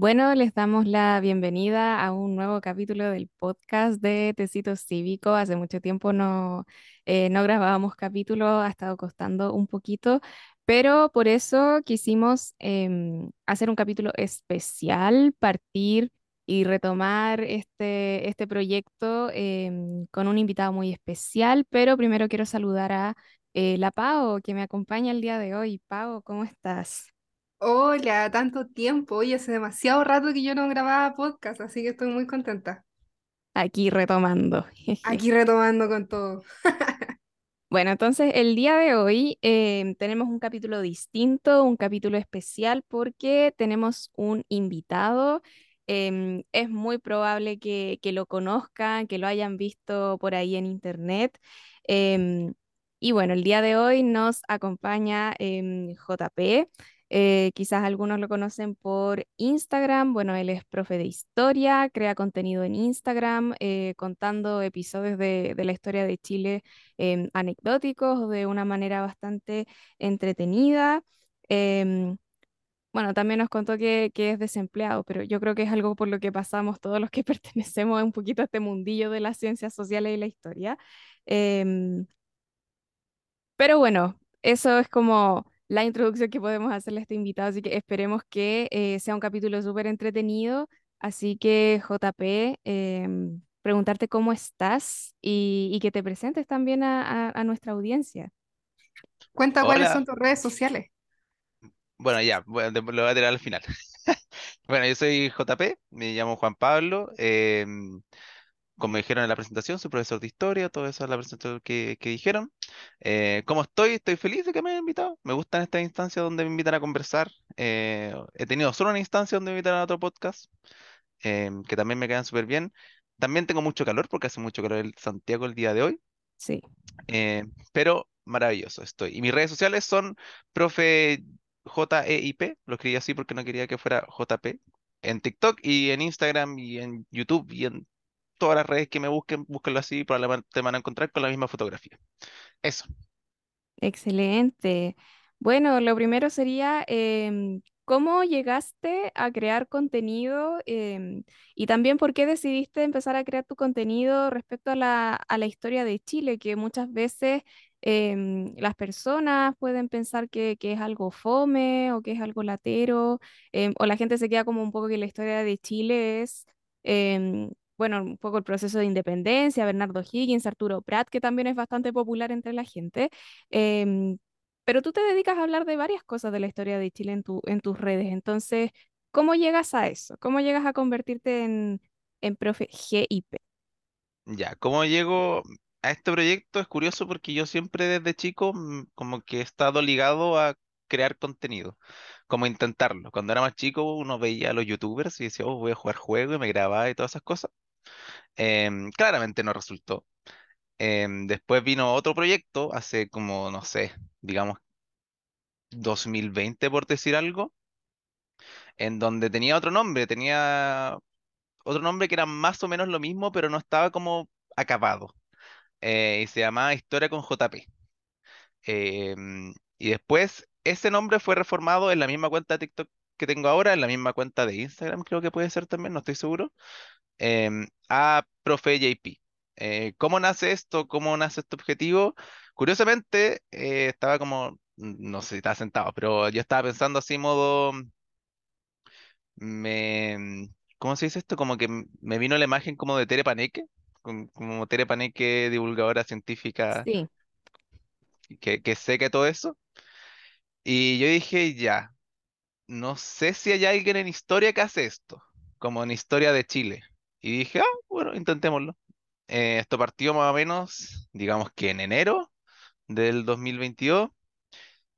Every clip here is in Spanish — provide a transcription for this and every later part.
Bueno, les damos la bienvenida a un nuevo capítulo del podcast de Tecito Cívico. Hace mucho tiempo no, eh, no grabábamos capítulos, ha estado costando un poquito, pero por eso quisimos em, hacer un capítulo especial, partir y retomar este, este proyecto em, con un invitado muy especial, pero primero quiero saludar a eh, la Pao, que me acompaña el día de hoy. Pao, ¿cómo estás? Hola, tanto tiempo. Oye, hace demasiado rato que yo no grababa podcast, así que estoy muy contenta. Aquí retomando. Aquí retomando con todo. Bueno, entonces el día de hoy em, tenemos un capítulo distinto, un capítulo especial porque tenemos un invitado. Em, es muy probable que, que lo conozcan, que lo hayan visto por ahí en internet. Em, y bueno, el día de hoy nos acompaña JP. Eh, quizás algunos lo conocen por Instagram. Bueno, él es profe de historia, crea contenido en Instagram, eh, contando episodios de, de la historia de Chile em, anecdóticos de una manera bastante entretenida. Em, bueno, también nos contó que, que es desempleado, pero yo creo que es algo por lo que pasamos todos los que pertenecemos un poquito a este mundillo de las ciencias sociales y la historia. Em, pero bueno, eso es como la introducción que podemos hacerle a este invitado, así que esperemos que eh, sea un capítulo súper entretenido. Así que, JP, em, preguntarte cómo estás y, y que te presentes también a, a- a nuestra audiencia. Cuenta cuáles Hola, son tus redes sociales. bueno, ya, bueno, te- lo voy a tirar al final. Bueno, yo soy JP, me llamo Juan Pablo, em, como dijeron en la presentación, soy profesor de historia, todo eso es la presentación que, que dijeron. Eh, ¿cómo estoy? Estoy feliz de que me hayan invitado. Me gustan estas instancias donde me invitan a conversar. Eh, he tenido solo una instancia donde me invitan a otro podcast, em, que también me quedan súper bien. También tengo mucho calor porque hace mucho calor en Santiago el día de hoy. Sí, Eh, pero maravilloso estoy. Y mis redes sociales son profe JEIP, lo escribí así porque no quería que fuera JP, en TikTok y en Instagram y en YouTube y en todas las redes que me busquen, búsquenlo así, probablemente te van a encontrar con la misma fotografía. Eso. excelente. Bueno, lo primero sería, em, ¿cómo llegaste a crear contenido em, y también por qué decidiste empezar a crear tu contenido respecto a la, a la historia de Chile, que muchas veces em, las personas pueden pensar que, que es algo fome o que es algo latero, o la gente se queda como un poco que la historia de Chile es... Bueno, un poco el proceso de independencia, Bernardo Higgins, Arturo Prat, que también es bastante popular entre la gente. Em, pero tú te dedicas a hablar de varias cosas de la historia de Chile en tus redes. Entonces, ¿cómo llegas a eso? ¿Cómo llegas a convertirte en, en profe GIP? Ya, ¿cómo llego a este proyecto? Es curioso porque yo siempre desde chico mm, como que he estado ligado a crear contenido, como intentarlo. Cuando era más chico uno veía a los youtubers y decía, oh, voy a jugar juego y me grababa y todas esas cosas. Em, claramente no resultó. Em, después vino otro proyecto hace como, no sé, digamos 2020 por decir algo, en donde tenía otro nombre, tenía otro nombre que era más o menos lo mismo, pero no estaba como acabado. eh, y se llamaba Historia con JP. Em, y después ese nombre fue reformado en la misma cuenta de TikTok que tengo ahora, en la misma cuenta de Instagram, creo que puede ser también, no estoy seguro, em, a Profe JP. Eh, ¿cómo nace esto? ¿Cómo nace este objetivo? Curiosamente, eh, estaba como, no sé si estaba sentado, pero yo estaba pensando así, modo, me, ¿cómo se dice esto? Como que me vino la imagen como de Tere Paneque, como Tere Paneque, divulgadora científica Sí, que, que seca todo eso. Y yo dije, ya, no sé si hay alguien en historia que hace esto, como en historia de Chile. Y dije, ah, bueno, intentémoslo. Eh, esto partió más o menos, digamos que en enero del 2022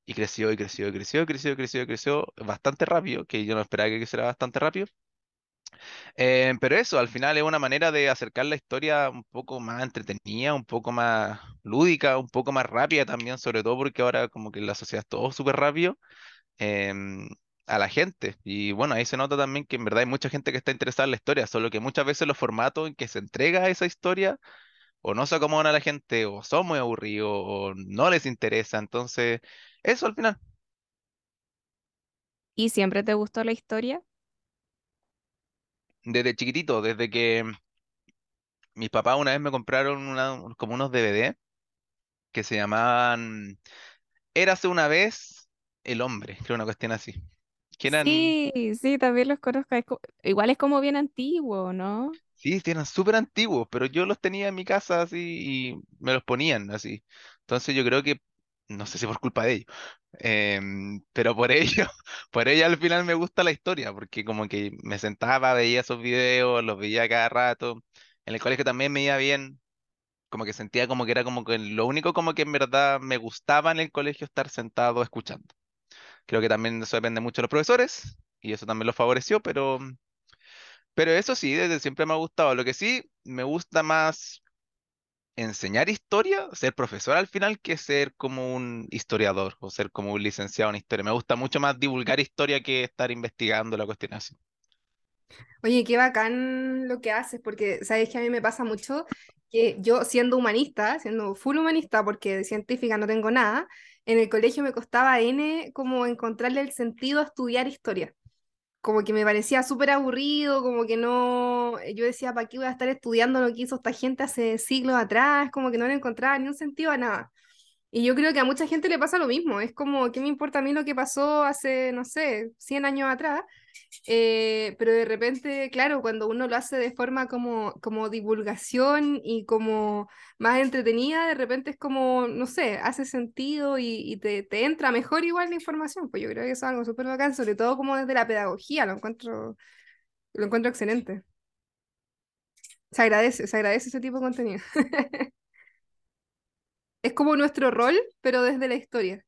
y creció y creció y creció creció creció creció bastante rápido, que yo no esperaba que creciera bastante rápido. Eh, pero eso, al final es una manera de acercar la historia un poco más entretenida, un poco más lúdica, un poco más rápida también, sobre todo porque ahora como que la sociedad es todo súper rápido em, a la gente. Y bueno, ahí se nota también que en verdad hay mucha gente que está interesada en la historia, solo que muchas veces los formatos en que se entrega esa historia o no se acomodan a la gente, o son muy aburridos, o no les interesa. Entonces, eso al final. ¿y siempre te gustó la historia? desde chiquitito, desde que mis papás una vez me compraron una- como unos DVD que se llamaban Érase una vez el hombre, creo una cuestión así. Que eran, Sí, sí, también los conozco. es co- igual es como bien antiguo, ¿no? sí, eran súper antiguos, pero yo los tenía en mi casa así y me los ponían así. Entonces yo creo que, no sé si por culpa de ellos, em, pero por ello, por ello al final me gusta la historia, porque como que me sentaba, veía esos videos, los veía cada rato. En el colegio también me iba bien, como que sentía como que era como que lo único como que en verdad me gustaba en el colegio estar sentado escuchando. Creo que también eso depende mucho de los profesores y eso también lo favoreció, pero, pero eso sí, desde siempre me ha gustado. Lo que sí, me gusta más enseñar historia, ser profesor al final, que ser como un historiador o ser como un licenciado en historia. Me gusta mucho más divulgar historia que estar investigando la cuestión así. Oye, qué bacán lo que haces, porque sabes que a mí me pasa mucho que yo siendo humanista, siendo full humanista, porque de científica no tengo nada, en el colegio me costaba N como encontrarle el sentido a estudiar historia. Como que me parecía súper aburrido, como que no, yo decía, ¿para qué voy a estar estudiando lo que hizo esta gente hace siglos atrás? Como que no le encontraba ni un sentido a nada. Y yo creo que a mucha gente le pasa lo mismo, es como, ¿qué me importa a mí lo que pasó hace, no sé, 100 años atrás? Eh, pero de repente, claro, cuando uno lo hace de forma como, como divulgación y como más entretenida, de repente es como, no sé, hace sentido y, y te, te entra mejor igual la información. Pues yo creo que eso es algo súper bacán, sobre todo como desde la pedagogía, lo encuentro, lo encuentro excelente. Se agradece, se agradece ese tipo de contenido. Es como nuestro rol, pero desde la historia.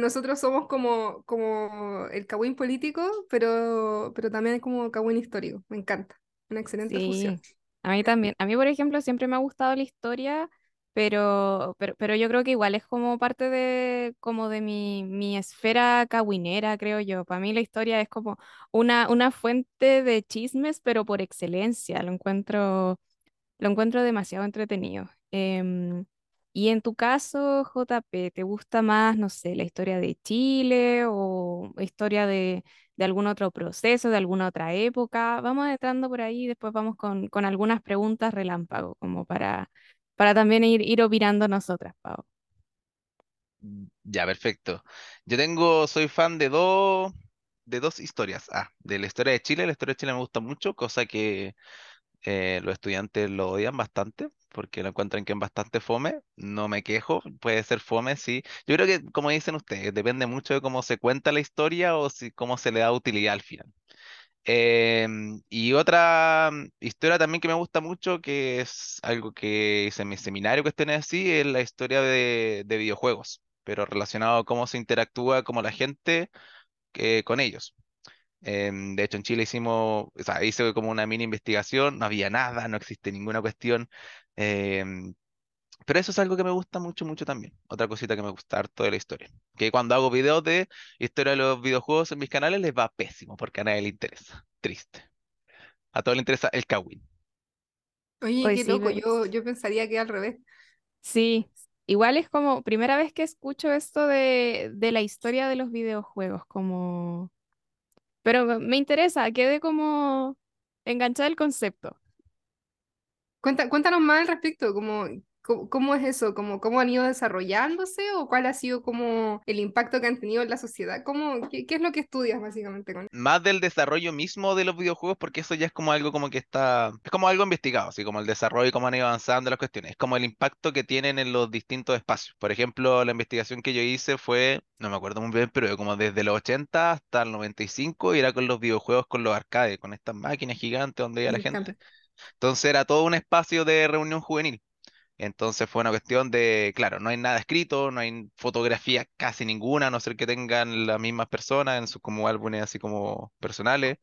Nosotros somos como, como el cagüín político, pero, pero también como cagüín histórico. Me encanta. Una excelente fusión. Sí, a mí también. A mí, por ejemplo, siempre me ha gustado la historia, pero, pero, pero yo creo que igual es como parte de, como de mi, mi esfera cahuinera, creo yo. Para mí la historia es como una, una fuente de chismes, pero por excelencia. Lo encuentro, lo encuentro demasiado entretenido. Em, y en tu caso, JP, ¿te gusta más, no sé, la historia de Chile o historia de, algún otro proceso, de alguna otra época? Vamos entrando por ahí y después vamos con, con algunas preguntas relámpago, como para, para también ir, ir opinando nosotras, Pau. Ya, perfecto. Yo tengo, soy fan de dos, de dos historias. Ah, de la historia de Chile. La historia de Chile me gusta mucho, cosa que eh, los estudiantes lo odian bastante porque lo encuentran que es bastante fome. No me quejo, puede ser fome, sí. Yo creo que, como dicen ustedes, depende mucho de cómo se cuenta la historia o si, cómo se le da utilidad al final. Em, y otra mm, historia también que me gusta mucho, que es algo que hice en mi seminario, cuestiones así, es la historia de, de videojuegos, pero relacionado a cómo se interactúa como la gente eh, con ellos. Em, de hecho, en Chile hicimos, o sea, hice como una mini investigación, no había nada, no existe ninguna cuestión. em, pero eso es algo que me gusta mucho, mucho también. Otra cosita que me gusta harto de la historia. Que cuando hago videos de historia de los videojuegos en mis canales les va pésimo porque a nadie le interesa. Triste. A todos les interesa el Kawin. Oye, Hoy qué sí, loco. Yo, yo pensaría que al revés. sí. Igual es como primera vez que escucho esto de, de la historia de los videojuegos, como... Pero me interesa, quedé como enganchada el concepto. Cuenta, cuéntanos más al respecto, como, cómo, cómo es eso, como, cómo han ido desarrollándose o cuál ha sido como el impacto que han tenido en la sociedad. ¿Cómo, qué, qué es lo que estudias básicamente con Más del desarrollo mismo de los videojuegos, porque eso ya es como algo como que está, es como algo investigado, así como el desarrollo y cómo han ido avanzando las cuestiones, es como el impacto que tienen en los distintos espacios. Por ejemplo, la investigación que yo hice fue, no me acuerdo muy bien, pero como desde los 80 hasta el 95 y era con los videojuegos, con los arcades, con estas máquinas gigantes donde iba la gente. Entonces era todo un espacio de reunión juvenil. Entonces fue una cuestión de, claro, no hay nada escrito, no hay fotografía casi ninguna, a no ser que tengan las mismas personas en sus como álbumes así como personales,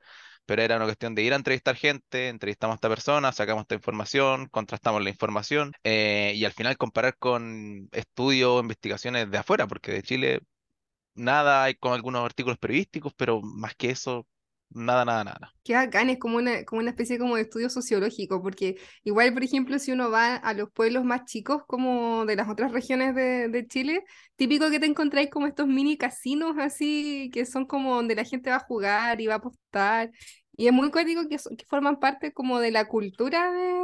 pero era una cuestión de ir a entrevistar gente, entrevistamos a esta persona, sacamos esta información, contrastamos la información eh, y al final comparar con estudios, investigaciones de afuera, porque de Chile nada, hay con algunos artículos periodísticos, pero más que eso, nada, nada, nada. Qué bacán, es como una, como una especie como de estudio sociológico, porque igual, por ejemplo, si uno va a los pueblos más chicos, como de las otras regiones de, de Chile, típico que te encontráis como estos mini casinos así, que son como donde la gente va a jugar y va a apostar, Y es muy cuático que, que forman parte como de la cultura de,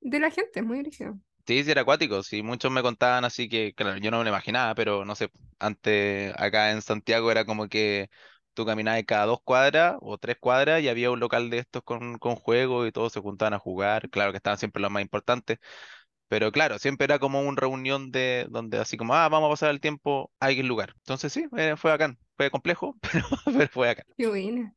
de la gente, es muy original. Sí, sí, era acuático. Sí, muchos me contaban así que, claro, yo no me lo imaginaba, pero no sé, antes acá en Santiago era como que tú caminabas cada dos cuadras o tres cuadras y había un local de estos con, con juegos y todos se juntaban a jugar. Claro que estaban siempre los más importantes, pero claro, siempre era como una reunión de donde así como, ah, vamos a pasar el tiempo a aquel lugar. Entonces sí, eh, fue bacán. Fue complejo, pero, pero fue bacán. Qué buena.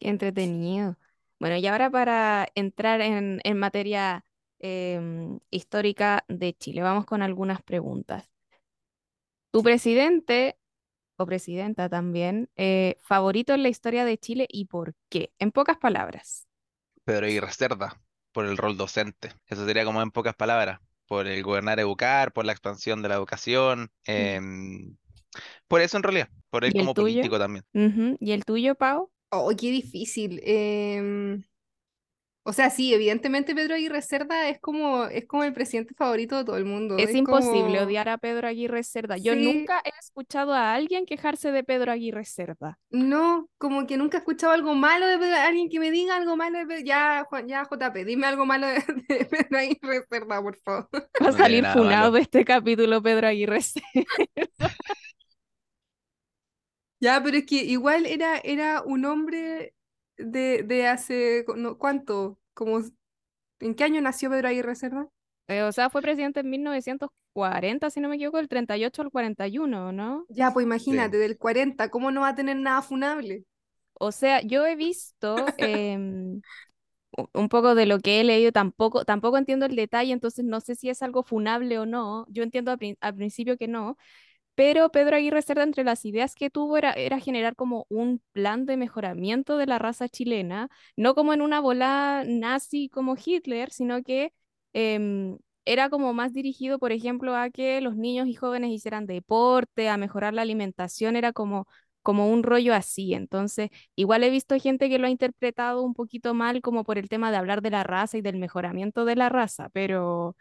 Qué entretenido. Bueno, y ahora para entrar en, en materia em, histórica de Chile, vamos con algunas preguntas. ¿Tu presidente o presidenta también eh, favorito en la historia de Chile y por qué? En pocas palabras. Pedro Aguirre Cerda, por el rol docente. Eso sería como en pocas palabras. Por el gobernar, educar, por la expansión de la educación. em, por eso en realidad, por él ¿Y el como tuyo? político también. ¿Y el tuyo, Pau? Oh, qué difícil. Em, o sea, sí, evidentemente Pedro Aguirre Cerda es como, es como el presidente favorito de todo el mundo. Es Es imposible como, odiar a Pedro Aguirre Cerda. Yo sí, nunca he escuchado a alguien quejarse de Pedro Aguirre Cerda. no, como que nunca he escuchado algo malo de Pedro, alguien que me diga algo malo de Pedro. Ya, Juan, ya, JP, dime algo malo de, de Pedro Aguirre Cerda, por favor. Va a No salir funado malo. de este capítulo Pedro Aguirre Cerda. Ya, pero es que igual era, era un hombre de, de hace, no, ¿cuánto? Como, ¿en qué año nació Pedro Aguirre Cerda? Eh, o sea, fue presidente en 1940, si no me equivoco, del 38 al 41, ¿no? Ya, pues Sí. imagínate, del 40, ¿cómo no va a tener nada funable? O sea, yo he visto u- un poco de lo que he leído, tampoco, tampoco entiendo el detalle, entonces no sé si es algo funable o no. Yo entiendo al, prin- al principio que no, pero Pedro Aguirre Cerda, entre las ideas que tuvo, era, era generar como un plan de mejoramiento de la raza chilena, no como en una bola nazi como Hitler, sino que em, era como más dirigido, por ejemplo, a que los niños y jóvenes hicieran deporte, a mejorar la alimentación, era como, como un rollo así. Entonces, igual he visto gente que lo ha interpretado un poquito mal, como por el tema de hablar de la raza y del mejoramiento de la raza, pero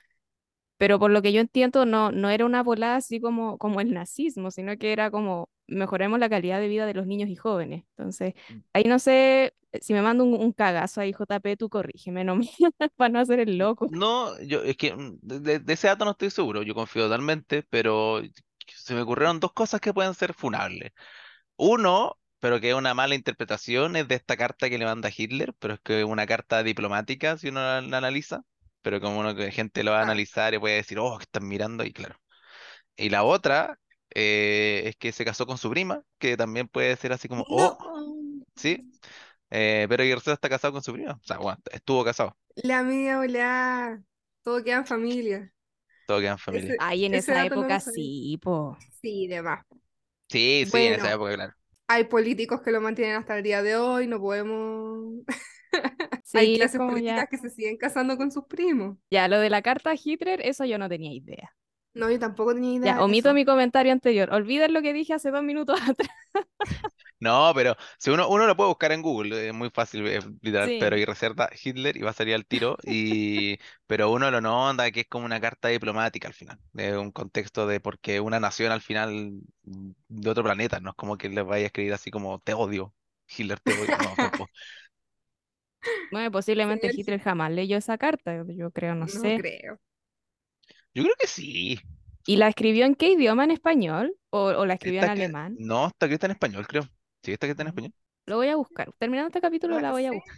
pero por lo que yo entiendo, no, no era una volada así como, como el nazismo, sino que era como mejoremos la calidad de vida de los niños y jóvenes. Entonces, ahí no sé, si me mando un, un cagazo ahí, JP, tú corrígeme, no me- para no hacer el loco. No, yo es que mm, de, de ese dato no estoy seguro, yo confío totalmente, pero se me ocurrieron dos cosas que pueden ser funables. Uno, pero que es una mala interpretación, es de esta carta que le manda Hitler, pero es que es una carta diplomática si uno la, la analiza, pero como uno que gente lo va a Ah, analizar y puede decir, oh, que están mirando, y claro. Y la otra eh, es que se casó con su prima, que también puede ser así como, oh, no, sí, eh, pero Guerrero está casado con su prima, o sea, bueno, estuvo casado, la media volada, todo queda en familia. todo queda en familia. Ese, Ahí en esa época sí, po. Sí, demás. Sí, sí, en esa época, claro. hay políticos que lo mantienen hasta el día de hoy, no podemos... Hay Sí, clases como políticas ya, que se siguen casando con sus primos. ya lo de la carta a Hitler, eso yo no tenía idea. No, yo tampoco tenía idea Ya, omito eso. mi comentario anterior. Olviden lo que dije hace dos minutos atrás. No, pero si uno, uno lo puede buscar en Google, es muy fácil, es literal, pero y reserva Hitler y va a salir al tiro, y, pero uno lo nota que es como una carta diplomática al final, de un contexto de porque una nación al final de otro planeta, no es como que le vaya a escribir así como te odio, Hitler te odio, no. Bueno, posiblemente Señor Hitler jamás leyó esa carta, yo creo, no no sé. creo. Yo creo que sí. ¿Y la escribió en qué idioma? ¿En español? ¿O, o la escribió en Esta que, alemán? no, está escrita en español, creo. Sí, está escrita en Ah, español. Lo voy a buscar. Terminando este capítulo la voy a buscar.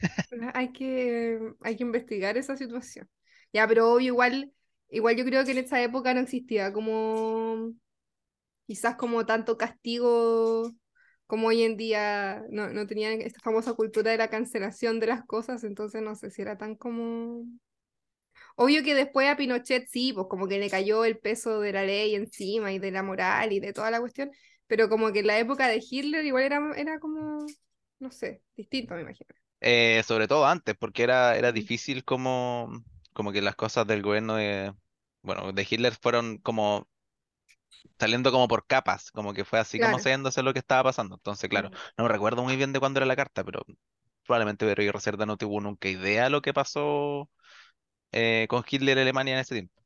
hay que, hay que investigar esa situación. Ya, pero obvio, igual, igual yo creo que en esa época no existía como, quizás como tanto castigo como hoy en día, no, no tenían esta famosa cultura de la cancelación de las cosas, entonces no sé si era tan como... Obvio que después a Pinochet sí, pues como que le cayó el peso de la ley encima y de la moral y de toda la cuestión, pero como que en la época de Hitler igual era, era como, no sé, distinto, me imagino. Eh, sobre todo antes, porque era, era difícil como, como que las cosas del gobierno de, bueno, de Hitler fueron como saliendo como por capas, como que fue así como Claro. sabiéndose lo que estaba pasando. Entonces, claro, no me recuerdo muy bien de cuándo era la carta, pero probablemente Pedro Aguirre Cerda no tuvo nunca idea de lo que pasó eh, con Hitler en Alemania en ese tiempo.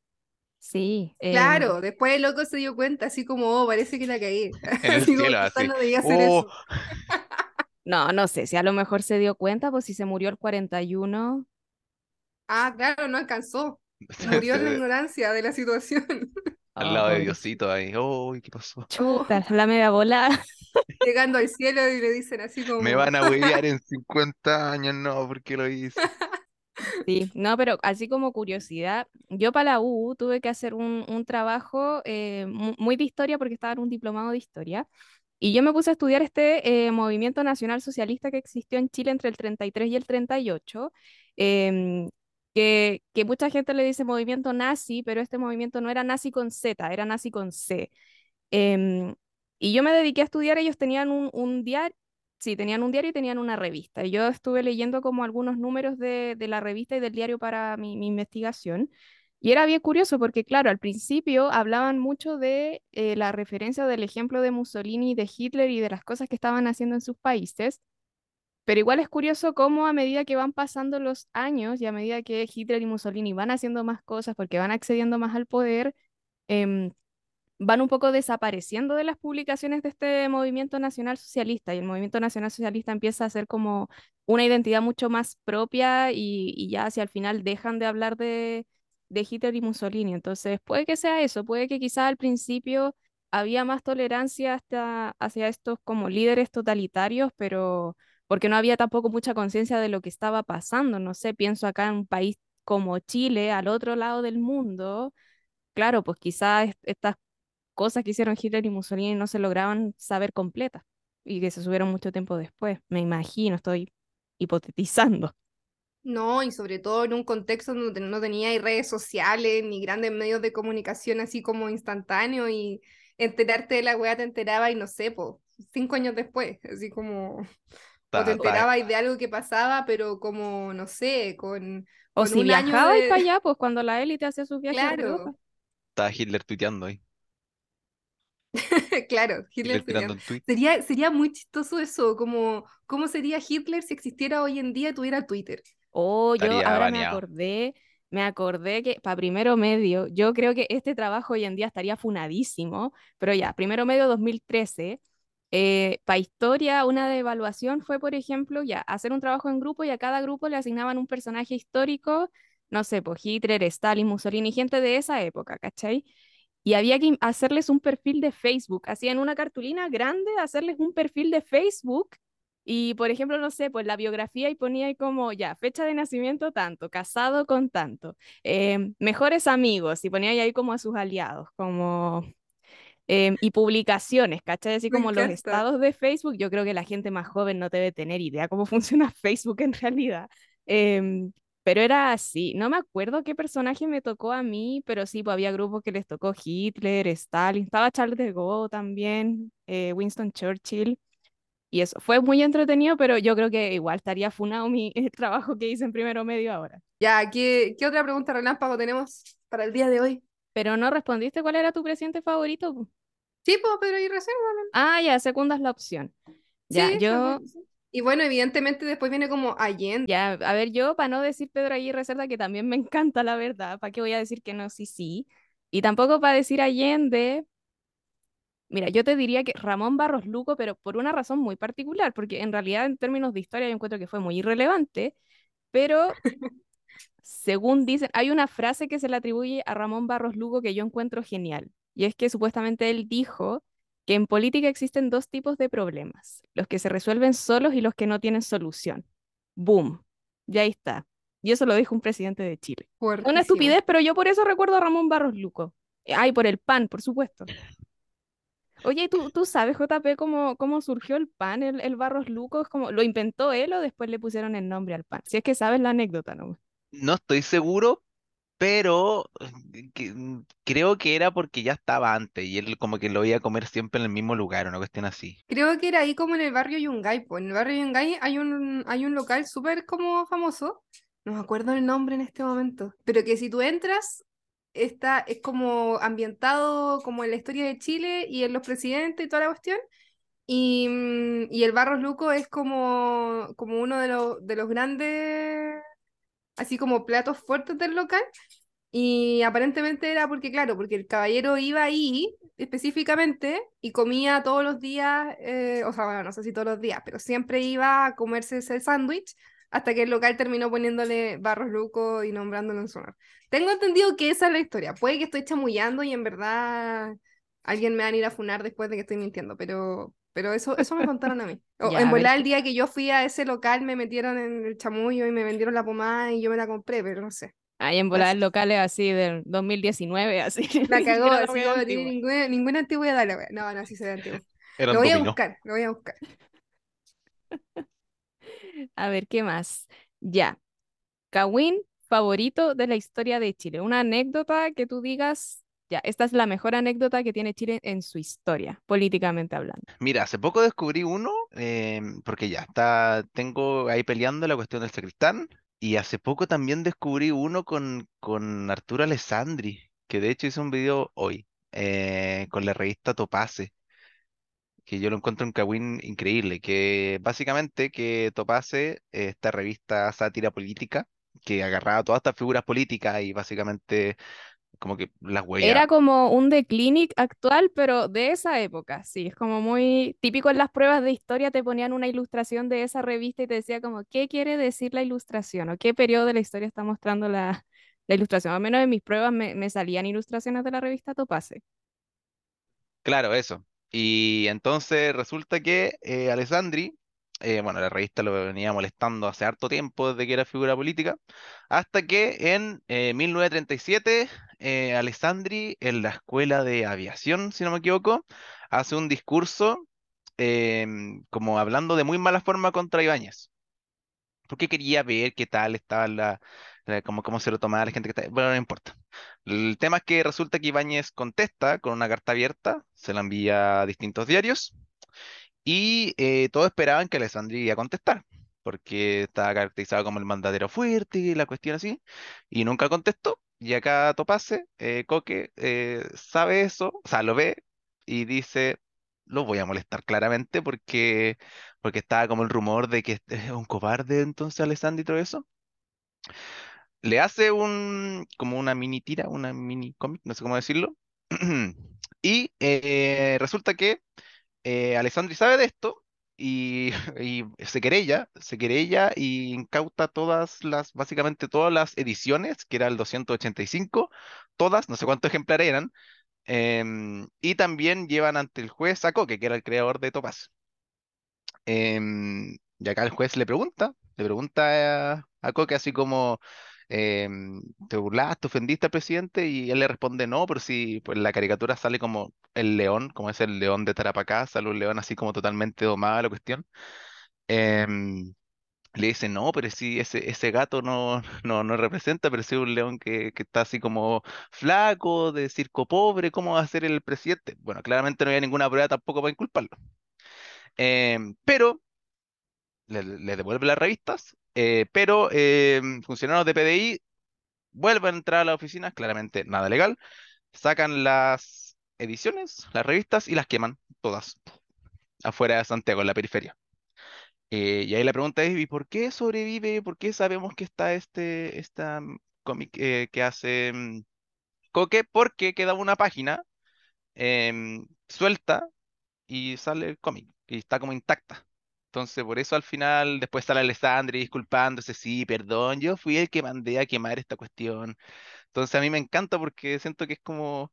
Sí, em, Claro, después el loco se dio cuenta, así como, oh, parece que la caí. En el Así como, cielo, quizás así. no debía hacer ¡Oh! eso. No, no sé si a lo mejor se dio cuenta, pues si se murió el 41. Ah, claro, no alcanzó. Murió en la ignorancia de la situación. Al lado Oh, de Diosito ahí. Uy, ¿qué pasó? Chuta, la media bola. Llegando al cielo y le dicen así como... Me van a huevear en 50 años, no, ¿por qué lo hice? Sí, no, pero así como curiosidad, yo para la U tuve que hacer un, un trabajo eh, mu- muy de historia porque estaba en un diplomado de historia y yo me puse a estudiar este eh, movimiento nacional socialista que existió en Chile entre el 33 y el 38, em, que, que mucha gente le dice movimiento nazi, pero este movimiento no era nazi con Z, era nazi con C. Em, y yo me dediqué a estudiar, ellos tenían un, un diario, sí, tenían un diario y tenían una revista. Y yo estuve leyendo como algunos números de, de la revista y del diario para mi, mi investigación. Y era bien curioso porque, claro, al principio hablaban mucho de eh, la referencia del ejemplo de Mussolini de Hitler y de las cosas que estaban haciendo en sus países. Pero igual es curioso cómo a medida que van pasando los años y a medida que Hitler y Mussolini van haciendo más cosas porque van accediendo más al poder, em, van un poco desapareciendo de las publicaciones de este movimiento nacional socialista y el movimiento nacional socialista empieza a ser como una identidad mucho más propia y, y ya hacia el final dejan de hablar de, de Hitler y Mussolini. Entonces puede que sea eso, puede que quizás al principio había más tolerancia hasta, hacia estos como líderes totalitarios, pero porque no había tampoco mucha conciencia de lo que estaba pasando. No sé, pienso acá en un país como Chile, al otro lado del mundo. Claro, pues quizás est- estas cosas que hicieron Hitler y Mussolini no se lograban saber completas y que se subieron mucho tiempo después. Me imagino, estoy hipotetizando. No, y sobre todo en un contexto donde no tenía redes sociales ni grandes medios de comunicación así como instantáneo y enterarte de la weá te enteraba y no sé, po, cinco años después, así como, o te ta- enterabas de algo que pasaba, pero como, no sé, con, O con si un año viajabais de... para allá, pues cuando la élite hacía sus viajes. Claro, Estaba Hitler tuiteando ahí. claro, Hitler Hitler sería, sería, sería muy chistoso eso, como, ¿cómo sería Hitler si existiera hoy en día y tuviera Twitter? Oh, yo Estaría ahora me baneado. acordé, me acordé que para primero medio, yo creo que este trabajo hoy en día estaría funadísimo, pero ya, primero medio 2013, para historia, una de evaluación fue, por ejemplo, ya, hacer un trabajo en grupo y a cada grupo le asignaban un personaje histórico, no sé, pues Hitler, Stalin, Mussolini, gente de esa época, ¿cachai? Y había que hacerles un perfil de Facebook, hacían una cartulina grande, hacerles un perfil de Facebook y, por ejemplo, no sé, pues la biografía y ponía ahí como, ya, fecha de nacimiento tanto, casado con tanto, eh, mejores amigos, y ponía ahí como a sus aliados, como, em, y publicaciones, ¿cachai? Así como los estados de Facebook, yo creo que la gente más joven no debe tener idea cómo funciona Facebook en realidad. Em, pero era así, no me acuerdo qué personaje me tocó a mí, pero sí, pues había grupos que les tocó Hitler, Stalin, estaba Charles de Gaulle también, eh, Winston Churchill. Y eso fue muy entretenido, pero yo creo que igual estaría funado mi el trabajo que hice en primero medio ahora. Ya, ¿qué, qué otra pregunta relámpago tenemos para el día de hoy? Pero no respondiste cuál era tu presidente favorito. po? Sí, pues, pero y reserva. Ah, ya, segunda es la opción. Ya, Sí, yo. Y bueno, evidentemente después viene como Allende. ya, a ver, yo, para no decir Pedro Aguirre Cerda, que también me encanta, la verdad, ¿para qué voy a decir que no, sí, sí? Y tampoco para decir Allende, mira, yo te diría que Ramón Barros Luco, pero por una razón muy particular, porque en realidad en términos de historia yo encuentro que fue muy irrelevante, pero según dicen, hay una frase que se le atribuye a Ramón Barros Luco que yo encuentro genial, y es que supuestamente él dijo que en política existen dos tipos de problemas, los que se resuelven solos y los que no tienen solución. Boom, ya ahí está. Y eso lo dijo un presidente de Chile. Una estupidez, pero yo por eso recuerdo a Ramón Barros Luco. Eh, Ay, por el pan, por supuesto. Oye, ¿y ¿tú, tú sabes, JP, cómo, cómo surgió el pan, el, el Barros Luco? ¿Es como, ¿Lo inventó él o después le pusieron el nombre al pan? Si es que sabes la anécdota, ¿no? No estoy seguro, pero eh, mm, creo que era porque ya estaba antes y él como que lo iba a comer siempre en el mismo lugar, una cuestión así. Creo que era ahí como en el barrio Yungay. Pues en el barrio Yungay hay un, hay un local súper como famoso. No me acuerdo el nombre en este momento. Pero que si tú entras, está, es como ambientado como en la historia de Chile y en los presidentes y toda la cuestión. Y, mm, y el Barros Luco es como, como uno de los, de los grandes, así como platos fuertes del local. Y aparentemente era porque, claro, porque el caballero iba ahí específicamente y comía todos los días, eh, o sea, bueno, no sé si todos los días, pero siempre iba a comerse ese sándwich hasta que el local terminó poniéndole Barros Luco y nombrándolo en su honor. Tengo entendido que esa es la historia. Puede que estoy chamullando y en verdad alguien me va a ir a funar después de que estoy mintiendo, pero, pero eso, eso me contaron a mí. O, Ya, en volar el día que yo fui a ese local me metieron en el chamullo y me vendieron la pomada y yo me la compré, pero no sé. Ahí en volar locales así del 2019, así. La cagó, siquiera así no tiene antiguo. ninguna, ninguna antigüedad. No, no, sí se ve antiguo. Lo voy a buscar, lo voy a buscar. A ver, ¿qué más? Ya. Kawin, favorito de la historia de Chile. Una anécdota que tú digas, ya, esta es la mejor anécdota que tiene Chile en su historia, políticamente hablando. Mira, hace poco descubrí uno, em, porque ya está, tengo ahí peleando la cuestión del sacristán, y hace poco también descubrí uno con, con Arturo Alessandri, que de hecho hizo un video hoy, eh, con la revista Topace, que yo lo encuentro un cagüín increíble, que básicamente que Topace, eh, esta revista sátira política, que agarraba todas estas figuras políticas y básicamente como que las hueveaba. Era como un The Clinic actual, pero de esa época, sí, es como muy típico en las pruebas de historia, te ponían una ilustración de esa revista y te decía como, ¿qué quiere decir la ilustración? ¿O qué periodo de la historia está mostrando la, la ilustración? Al menos en mis pruebas me, me salían ilustraciones de la revista Topase. Claro, eso. Y entonces resulta que eh, Alessandri, eh, bueno, la revista lo venía molestando hace harto tiempo desde que era figura política, hasta que en eh, 1937 eh, Alessandri en la escuela de aviación, si no me equivoco, hace un discurso em, como hablando de muy mala forma contra Ibáñez porque quería ver qué tal estaba la, la- cómo, cómo se lo tomaba la gente que está. Bueno, no importa. El tema es que resulta que Ibáñez contesta con una carta abierta, se la envía a distintos diarios y eh, todos esperaban que Alessandri iba a contestar, porque estaba caracterizado como el mandadero fuerte y la cuestión así, y nunca contestó. Y acá Topase, eh, Coque, eh, sabe eso, o sea, lo ve y dice, lo voy a molestar claramente porque, porque estaba como el rumor de que es un cobarde entonces Alessandri y todo eso. Le hace un, como una mini tira, una mini cómic, no sé cómo decirlo. Y eh, resulta que eh, Alessandri sabe de esto y, se querella, se querella y incauta todas las, básicamente todas las ediciones, que era el 285, todas, no sé cuántos ejemplares eran, em, y también llevan ante el juez a Coque, que era el creador de Topaz. Em, y acá el juez le pregunta, le pregunta a, a Coque así como, em, ¿te burlaste, ofendiste al presidente? Y él le responde, no, pero si pues, la caricatura sale como el león, como es el león de Tarapacá, sale un león así como totalmente domado la cuestión. Em, le dice, no, pero si ese, ese gato no, no, no representa, pero si es un león que, que está así como flaco, de circo pobre, ¿cómo va a ser el presidente? Bueno, claramente no había ninguna prueba tampoco para inculparlo. Em, pero le, le devuelve las revistas, eh, pero em, funcionarios de PDI vuelven a entrar a las oficinas, claramente nada legal, sacan las ediciones, las revistas y las queman todas afuera de Santiago, en la periferia. Eh, y ahí la pregunta es, ¿y por qué sobrevive? ¿Por qué sabemos que está este esta cómic eh, que hace mm, Coque? Porque queda una página em, suelta y sale el cómic y está como intacta. Entonces, por eso al final, después sale Alessandri disculpándose, sí, perdón, yo fui el que mandé a quemar esta cuestión. Entonces, a mí me encanta porque siento que es como,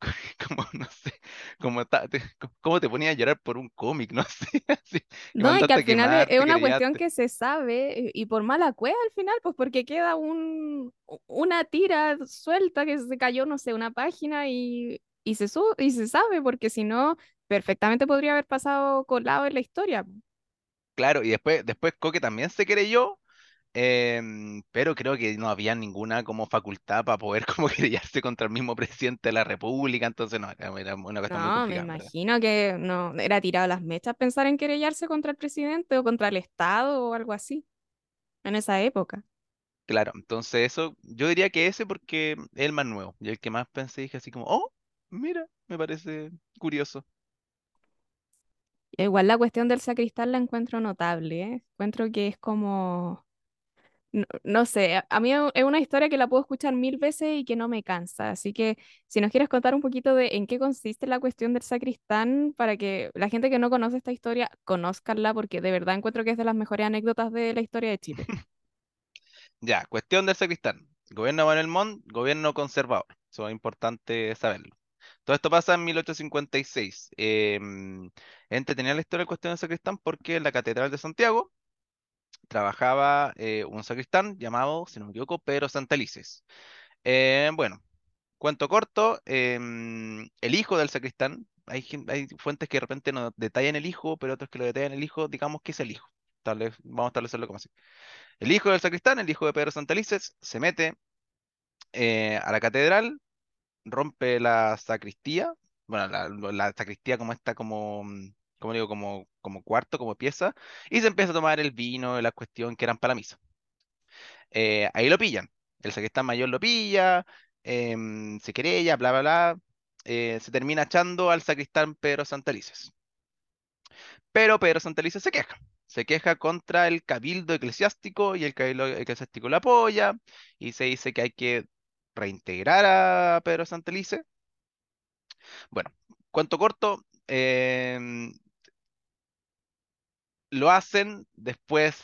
como, no sé, como ta- te, como te ponía a llorar por un cómic, no sé, así, No, y que al final es, quemar, es una cuestión que se sabe y, por mala cueva al final, pues porque queda un, una tira suelta que se cayó, no sé, una página y, y se y se sabe, porque si no, perfectamente podría haber pasado colado en la historia. Claro, y después, después Coque también se querelló, em, pero creo que no había ninguna como facultad para poder como querellarse contra el mismo presidente de la República, entonces no, era, una cosa muy No, me verdad. imagino que no era tirado las mechas pensar en querellarse contra el presidente o contra el Estado o algo así en esa época. Claro, entonces eso, yo diría que ese porque es el más nuevo, y el que más pensé, dije así como, oh, mira, me parece curioso. Igual la cuestión del sacristán la encuentro notable, ¿eh? Encuentro que es como no, no sé, a- mí es una historia que la puedo escuchar mil veces y que no me cansa. Así que si nos quieres contar un poquito de en qué consiste la cuestión del sacristán, para que la gente que no conoce esta historia conozcanla, porque de verdad encuentro que es de las mejores anécdotas de la historia de Chile. Ya, cuestión del sacristán. Gobierno Manuel Montt, gobierno conservador. Eso es importante saberlo. Todo esto pasa en 1856. Eh, entretenía la historia de cuestión del sacristán porque en la Catedral de Santiago trabajaba eh, un sacristán llamado, si no me equivoco, Pedro Santelices. Eh, bueno, cuento corto, em, el hijo del sacristán, hay, fuentes que de repente no detallan el hijo, pero otros que lo detallan el hijo, digamos que es el hijo. Tal vez, vamos a establecerlo como así. El hijo del sacristán, el hijo de Pedro Santelices, se mete eh, a la catedral, rompe la sacristía, bueno, la, sacristía como está como, mm, como digo, como, como cuarto, como pieza, y se empieza a tomar el vino la cuestión que eran para la misa. Eh, ahí lo pillan, el sacristán mayor lo pilla, em, se querella, bla, bla, bla, eh, se termina echando al sacristán Pedro Santelices. Pero Pedro Santelices se queja. Se queja contra el cabildo eclesiástico y el cabildo eclesiástico lo apoya y se dice que hay que reintegrar a Pedro Santelices. Bueno, cuento corto, em, lo hacen, después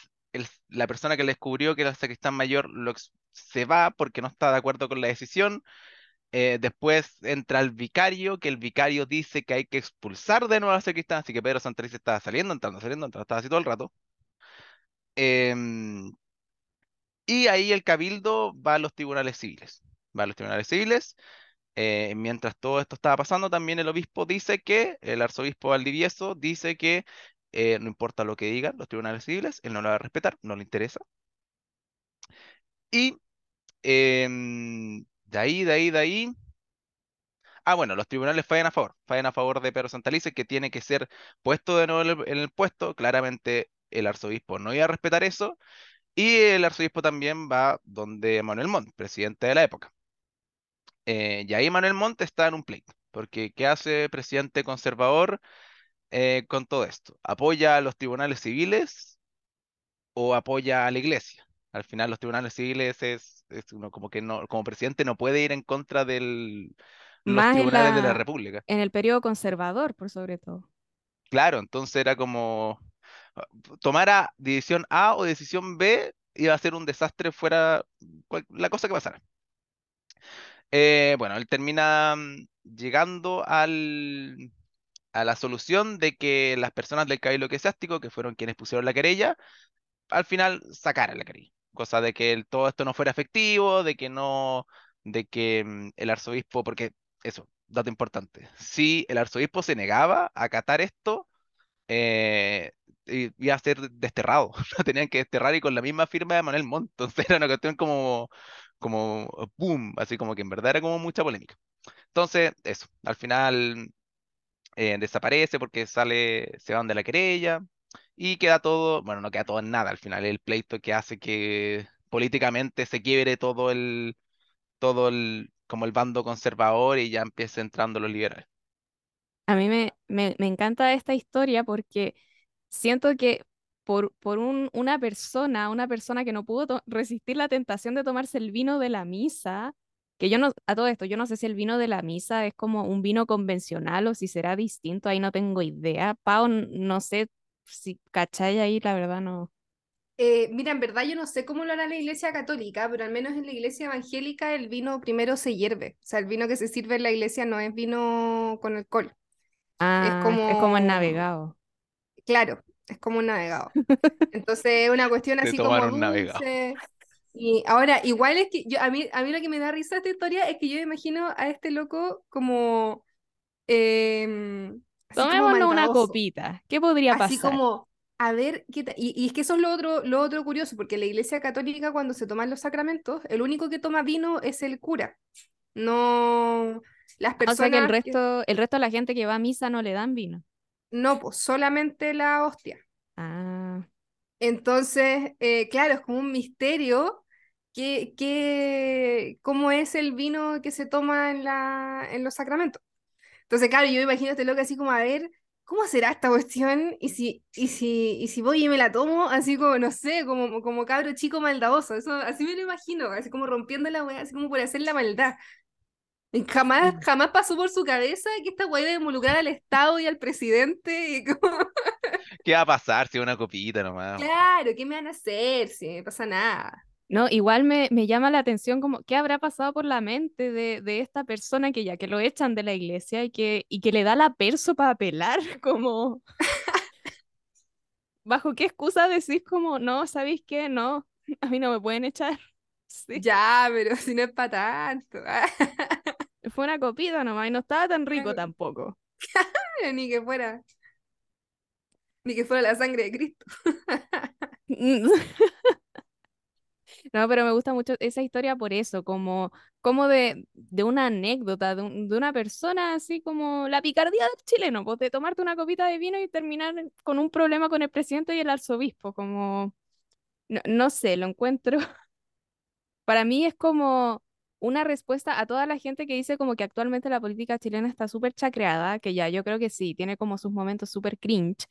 la persona que le descubrió que era el sacristán mayor se va porque no está de acuerdo con la decisión. eh, después entra el vicario, que el vicario dice que hay que expulsar de nuevo al sacristán, así que Pedro Santelices estaba saliendo, entrando, saliendo, entrando, estaba así todo el rato. Em, y ahí el cabildo va a los tribunales civiles. Va los tribunales civiles. eh, mientras todo esto estaba pasando, también el obispo dice que, el arzobispo Valdivieso dice que eh, no importa lo que digan los tribunales civiles, él no lo va a respetar, no le interesa. Y em, de ahí, de ahí, de ahí. Ah, bueno, los tribunales fallan a favor, fallan a favor de Pedro Santalice, que tiene que ser puesto de nuevo en el, en el puesto. Claramente el arzobispo no iba a respetar eso. Y el arzobispo también va donde Manuel Montt, presidente de la época. Eh, y ahí Manuel Montt está en un pleito, porque ¿qué hace presidente conservador eh, con todo esto? ¿Apoya a los tribunales civiles o apoya a la iglesia? Al final los tribunales civiles es, es uno como que no, como presidente no puede ir en contra de los Más tribunales de la República. en el periodo conservador, por sobre todo. Claro, entonces era como ah, tomara decisión A o decisión B, iba a ser un desastre fuera cual- la cosa que pasara. Eh, bueno, él termina mm, llegando a la solución de que las personas del Cabildo Eclesiástico, que fueron quienes pusieron la querella, al final sacaran la querella. Cosa de que todo esto no fuera efectivo, de que no, de que mm, el arzobispo, porque eso, dato importante, si el arzobispo se negaba a acatar esto, eh, iba a ser desterrado. Lo tenían que desterrar y con la misma firma de Manuel Montt. Entonces era una cuestión como, como boom, así como que en verdad era como mucha polémica. Entonces, eso, al final eh, desaparece porque sale, se van de la querella y queda todo, bueno, no queda todo en nada. Al final el pleito que hace que políticamente se quiebre todo el, todo el, como el bando conservador y ya empieza entrando los liberales. A mí me, me, me encanta esta historia porque siento que por, por un- una persona, una persona que no pudo resistir la tentación de tomarse el vino de la misa, que yo no, a todo esto, yo no sé si el vino de la misa es como un vino convencional o si será distinto, ahí no tengo idea. Pau, no sé si cachai ahí, la verdad no. Eh, mira, en verdad yo no sé cómo lo hará la iglesia católica, pero al menos en la iglesia evangélica el vino primero se hierve. O sea, el vino que se sirve en la iglesia no es vino con alcohol. Es Ah, es, es como el como, navegado. claro, es como un navegado. Entonces es una cuestión así como tomaron un navegado. dulce. Y ahora, igual es que yo, a mí, a mí lo que me da risa esta historia es que yo imagino a este loco como así como Tomémonos una copita. ¿Qué podría Así pasar? como, a ver, ¿qué Y, y es que eso es lo otro, lo otro curioso, porque la iglesia católica cuando se toman los sacramentos, el único que toma vino es el cura, no las O sea que el personas que, resto, el resto de la gente que va a misa no le dan vino. No, pues solamente la hostia. Ah, Entonces, eh, claro, es como un misterio que, que, cómo es el vino que se toma en la, en los sacramentos. Entonces, claro, yo imagino a este loco así como, a ver, ¿cómo será esta cuestión? Y si, y si, y si voy y me la tomo, así como, no sé, como, como cabro chico maldadoso, eso, así me lo imagino, así como rompiendo la weá, así como por hacer la maldad. Jamás, Sí. jamás pasó por su cabeza que esta weá iba a involucrar al Estado y al presidente, y como, ¿Qué va a pasar si es una copita nomás? claro, ¿qué me van a hacer? Si no pasa nada. No, igual me, me llama la atención como qué habrá pasado por la mente de, de esta persona que ya que lo echan de la iglesia y que, y que le da la perso para apelar, como ¿bajo qué excusa decís como no, ¿sabéis qué? No, a mí no me pueden echar. Sí, Ya, pero si no es para tanto. Fue una copita nomás y no estaba tan rico tampoco. Ni que fuera. Ni que fuera la sangre de Cristo. No, pero me gusta mucho esa historia por eso, como, como de, de una anécdota, de, un- de una persona así como la picardía del chileno, pues de tomarte una copita de vino y terminar con un problema con el presidente y el arzobispo, como, no, no sé, lo encuentro. Para mí es como una respuesta a toda la gente que dice como que actualmente la política chilena está súper chacreada, que ya yo creo que sí, tiene como sus momentos súper cringe,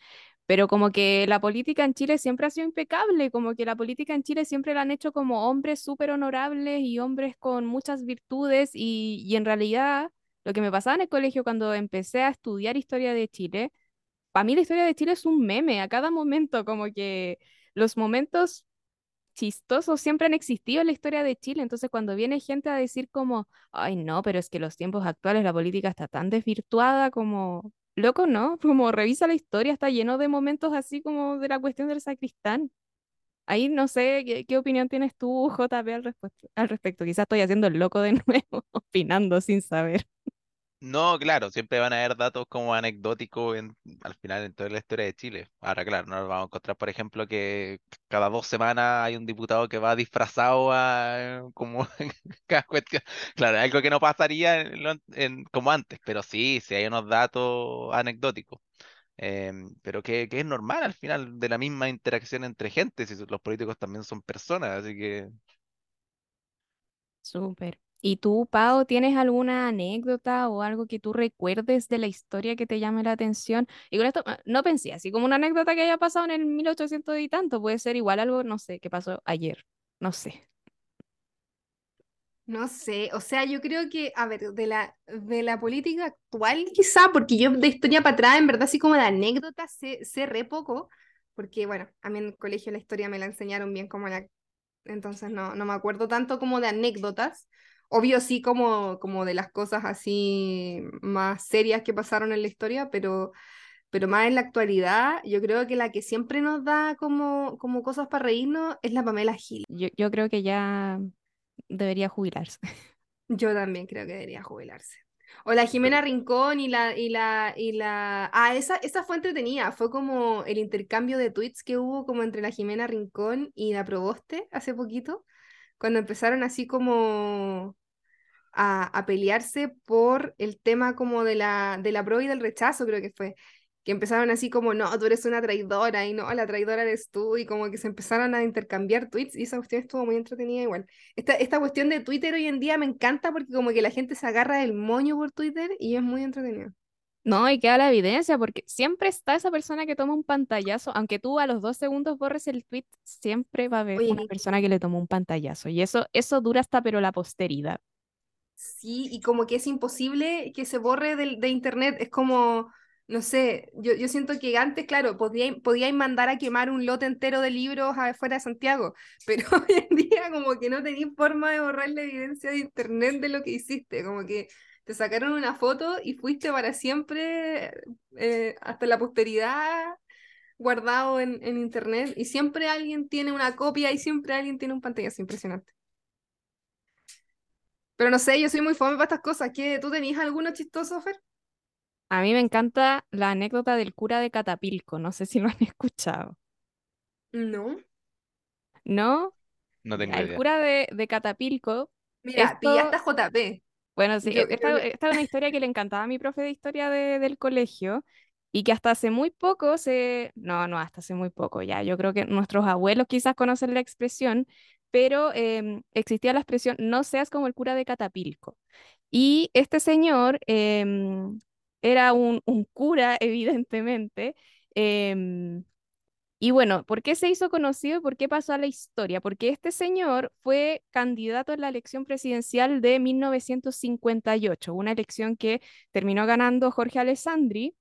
pero como que la política en Chile siempre ha sido impecable, como que la política en Chile siempre la han hecho como hombres súper honorables y hombres con muchas virtudes y, y en realidad lo que me pasaba en el colegio cuando empecé a estudiar historia de Chile, para mí la historia de Chile es un meme a cada momento, como que los momentos chistosos siempre han existido en la historia de Chile. Entonces, cuando viene gente a decir como, ay, no, pero es que los tiempos actuales la política está tan desvirtuada como, loco, ¿no? Como revisa la historia, está lleno de momentos así como de la cuestión del sacristán. Ahí no sé, ¿qué, opinión tienes tú, JP, al? Al respecto? Quizás estoy haciendo el loco de nuevo, opinando sin saber. No, claro, siempre van a haber datos como anecdóticos en, al final en toda la historia de Chile. Ahora, claro, no vamos a encontrar, por ejemplo, que cada dos semanas hay un diputado que va disfrazado a como cada cuestión. Claro, algo que no pasaría en- como antes, pero sí, sí hay unos datos anecdóticos. Em, pero que, que es normal al final de la misma interacción entre gente, si los políticos también son personas, así que Súper. ¿Y tú, Pau, tienes alguna anécdota o algo que tú recuerdes de la historia que te llame la atención? Y con esto ah, no pensé, así como una anécdota que haya pasado en el 1800 y tanto, puede ser igual algo, no sé, que pasó ayer, no sé. No sé, o sea, yo creo que, a ver, de la, de la política actual quizá, porque yo de historia para atrás, en verdad, así como de anécdotas, sé, sé re poco, porque bueno, a mí en el colegio la historia me la enseñaron bien como la... Entonces no, no me acuerdo tanto como de anécdotas, obvio sí como, como de las cosas así más serias que pasaron en la historia, pero, pero más en la actualidad, yo creo que la que siempre nos da como, como cosas para reírnos es la Pamela Gil. Yo, yo creo que ya debería jubilarse. Yo también creo que debería jubilarse. O la Jimena Rincón y la, y la, y la. Ah, esa, esa fue entretenida. Fue como el intercambio de tweets que hubo como entre la Jimena Rincón y la Proboste hace poquito. Cuando empezaron así como a, pelearse por el tema como de la, de la pro y del rechazo, creo que fue. Que empezaron así como, no, tú eres una traidora y no, la traidora eres tú, y como que se empezaron a intercambiar tweets y esa cuestión estuvo muy entretenida igual. Esta, esta cuestión de Twitter hoy en día me encanta porque como que la gente se agarra del moño por Twitter y es muy entretenido. No, y queda la evidencia, porque siempre está esa persona que toma un pantallazo, aunque tú a los dos segundos borres el tweet, siempre va a haber Oye, una persona que le tomó un pantallazo. Y eso, eso dura hasta pero la posteridad. sí, y como que es imposible que se borre del- de, internet, es como, no sé, yo, yo siento que antes, claro, podía, podíais mandar a quemar un lote entero de libros afuera de Santiago, pero hoy en día como que no tenéis forma de borrar la evidencia de internet de lo que hiciste, como que te sacaron una foto y fuiste para siempre, eh, hasta la posteridad, guardado en, en internet, y siempre alguien tiene una copia y siempre alguien tiene un pantallazo impresionante. Pero no sé, yo soy muy fome para estas cosas. ¿Qué, ¿Tú tenías alguno chistoso, Fer? A mí me encanta la anécdota del cura de Catapilco, no sé si lo han escuchado. No. ¿No? no tengo el idea. cura de, de Catapilco, Mira, esto, pillaste a JP. Bueno, sí, Yo e- esta es una historia que le encantaba a mi profe de historia de- del colegio y que hasta hace muy poco se, no, no, hasta hace muy poco ya, yo creo que nuestros abuelos quizás conocen la expresión, pero em, existía la expresión no seas como el cura de Catapilco. Y este señor em, era un, un cura, evidentemente. em, y bueno, ¿por qué se hizo conocido y por qué pasó a la historia? Porque este señor fue candidato en la elección presidencial de 1958, una elección que terminó ganando Jorge Alessandri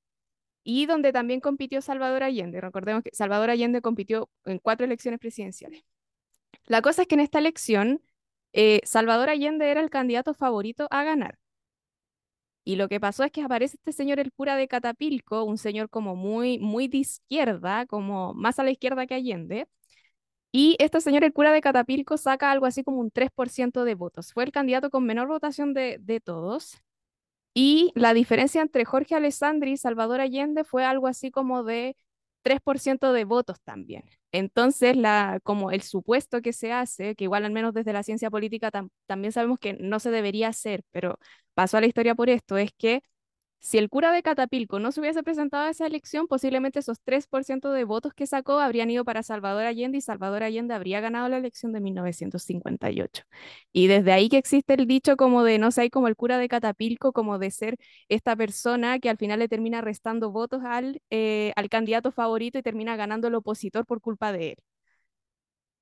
y donde también compitió Salvador Allende. Recordemos que Salvador Allende compitió en cuatro elecciones presidenciales. La cosa es que en esta elección, eh, Salvador Allende era el candidato favorito a ganar. Y lo que pasó es que aparece este señor, el cura de Catapilco, un señor como muy, muy de izquierda, como más a la izquierda que Allende. Y este señor, el cura de Catapilco, saca algo así como un 3% de votos. Fue el candidato con menor votación de, de todos. Y la diferencia entre Jorge Alessandri y Salvador Allende fue algo así como de 3% de votos también. Entonces, la, como el supuesto que se hace, que igual al menos desde la ciencia política tam- también sabemos que no se debería hacer, pero pasó a la historia por esto, es que si el cura de Catapilco no se hubiese presentado a esa elección, posiblemente esos 3% de votos que sacó habrían ido para Salvador Allende y Salvador Allende habría ganado la elección de 1958. Y desde ahí que existe el dicho como de, no sé, como el cura de Catapilco, como de ser esta persona que al final le termina restando votos al, eh, al candidato favorito y termina ganando el opositor por culpa de él.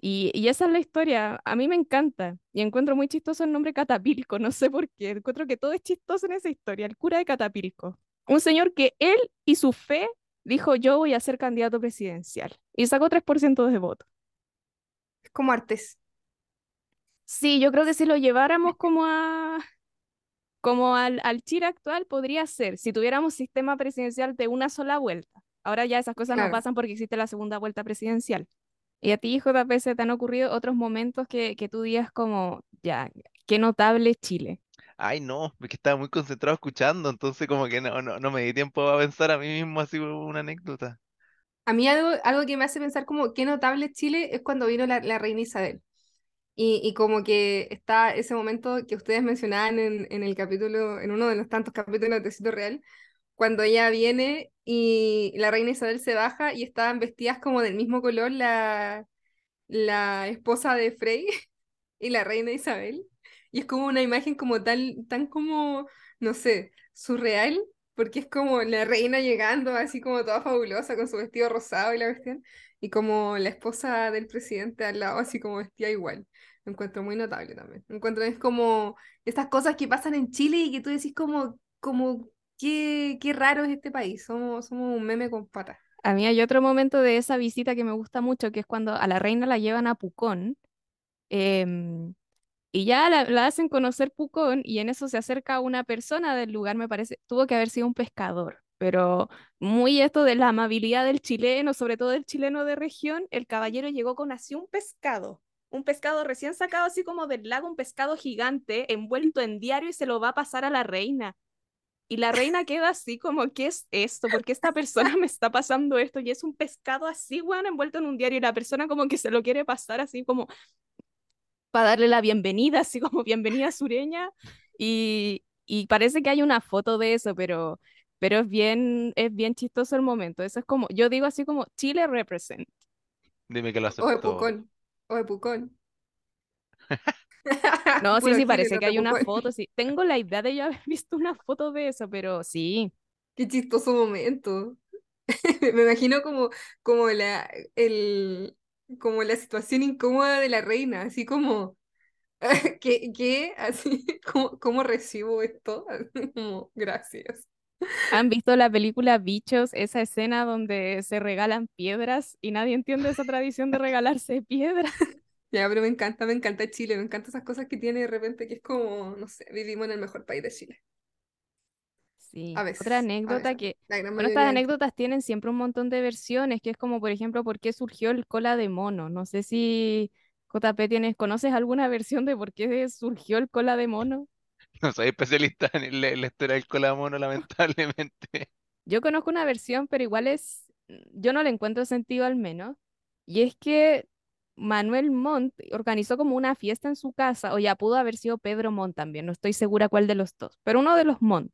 Y, y esa es la historia. A mí me encanta. Y encuentro muy chistoso el nombre Catapilco. No sé por qué. Encuentro que todo es chistoso en esa historia. El cura de Catapilco. Un señor que él y su fe dijo, yo voy a ser candidato presidencial. Y sacó 3% de voto. Es como Artés. Sí, yo creo que si lo lleváramos como a... Como al, al Chile actual podría ser, si tuviéramos sistema presidencial de una sola vuelta. Ahora ya esas cosas no pasan porque existe la segunda vuelta presidencial. ¿Y a ti, JP, se te han ocurrido otros momentos que, que tú digas como, ya, qué notable Chile? Ay, no, porque estaba muy concentrado escuchando, entonces como que no, no, no me di tiempo a pensar a mí mismo así una anécdota. A mí algo, algo que me hace pensar como qué notable Chile es cuando vino la, la reina Isabel. Y, y como que está ese momento que ustedes mencionaban en, en el capítulo, en uno de los tantos capítulos de Cito Real, cuando ella viene y la reina Isabel se baja y estaban vestidas como del mismo color la, la esposa de Frey y la reina Isabel. Y es como una imagen como tal, tan como, no sé, surreal, porque es como la reina llegando así como toda fabulosa con su vestido rosado y la cuestión, y como la esposa del presidente al lado así como vestida igual. Lo encuentro muy notable también. Lo encuentro es como estas cosas que pasan en Chile y que tú decís como, como qué, raro es este país. Somos, un meme con patas. A mí hay otro momento de esa visita que me gusta mucho, que es cuando a la reina la llevan a Pucón. em, Y ya la, la hacen conocer Pucón y en eso se acerca una persona del lugar, me parece, tuvo que haber sido un pescador, pero muy esto de la amabilidad del chileno, sobre todo del chileno de región, el caballero llegó con así un pescado, un pescado recién sacado así como del lago, un pescado gigante envuelto en diario y se lo va a pasar a la reina. Y la reina queda así como, ¿qué es esto? ¿Por qué esta persona me está pasando esto? Y es un pescado así, bueno, envuelto en un diario y la persona como que se lo quiere pasar así como para darle la bienvenida, así como bienvenida sureña. Y, y parece que hay una foto de eso, pero, pero es bien, es bien chistoso el momento. Eso es como, yo digo así como Chile represent. Dime que lo O de aceptó. Pucón. O de Pucón. No, sí, sí, parece que hay una foto, sí. Tengo la idea de yo haber visto una foto de eso, pero sí. Qué chistoso momento. Me imagino como, como la, el, como la situación incómoda de la reina, así como, ¿qué, qué? Así, ¿cómo, cómo recibo esto? Como, gracias. ¿Han visto la película Bichos, esa escena donde se regalan piedras y nadie entiende esa tradición de regalarse piedras? Ya, pero me encanta, me encanta Chile, me encantan esas cosas que tiene de repente que es como, no sé, vivimos en el mejor país de Chile. Sí, A otra veces, a anécdota veces. que, La bueno, estas anécdotas tienen siempre un montón de versiones, que es como, por ejemplo, por qué surgió el cola de mono. No sé si JP tienes, ¿conoces alguna versión de por qué surgió el cola de mono? No soy especialista en en la historia del colamono, lamentablemente. Yo conozco una versión, pero igual es, yo no le encuentro sentido al menos, y es que Manuel Montt organizó como una fiesta en su casa, o ya pudo haber sido Pedro Montt también, no estoy segura cuál de los dos, pero uno de los Montt.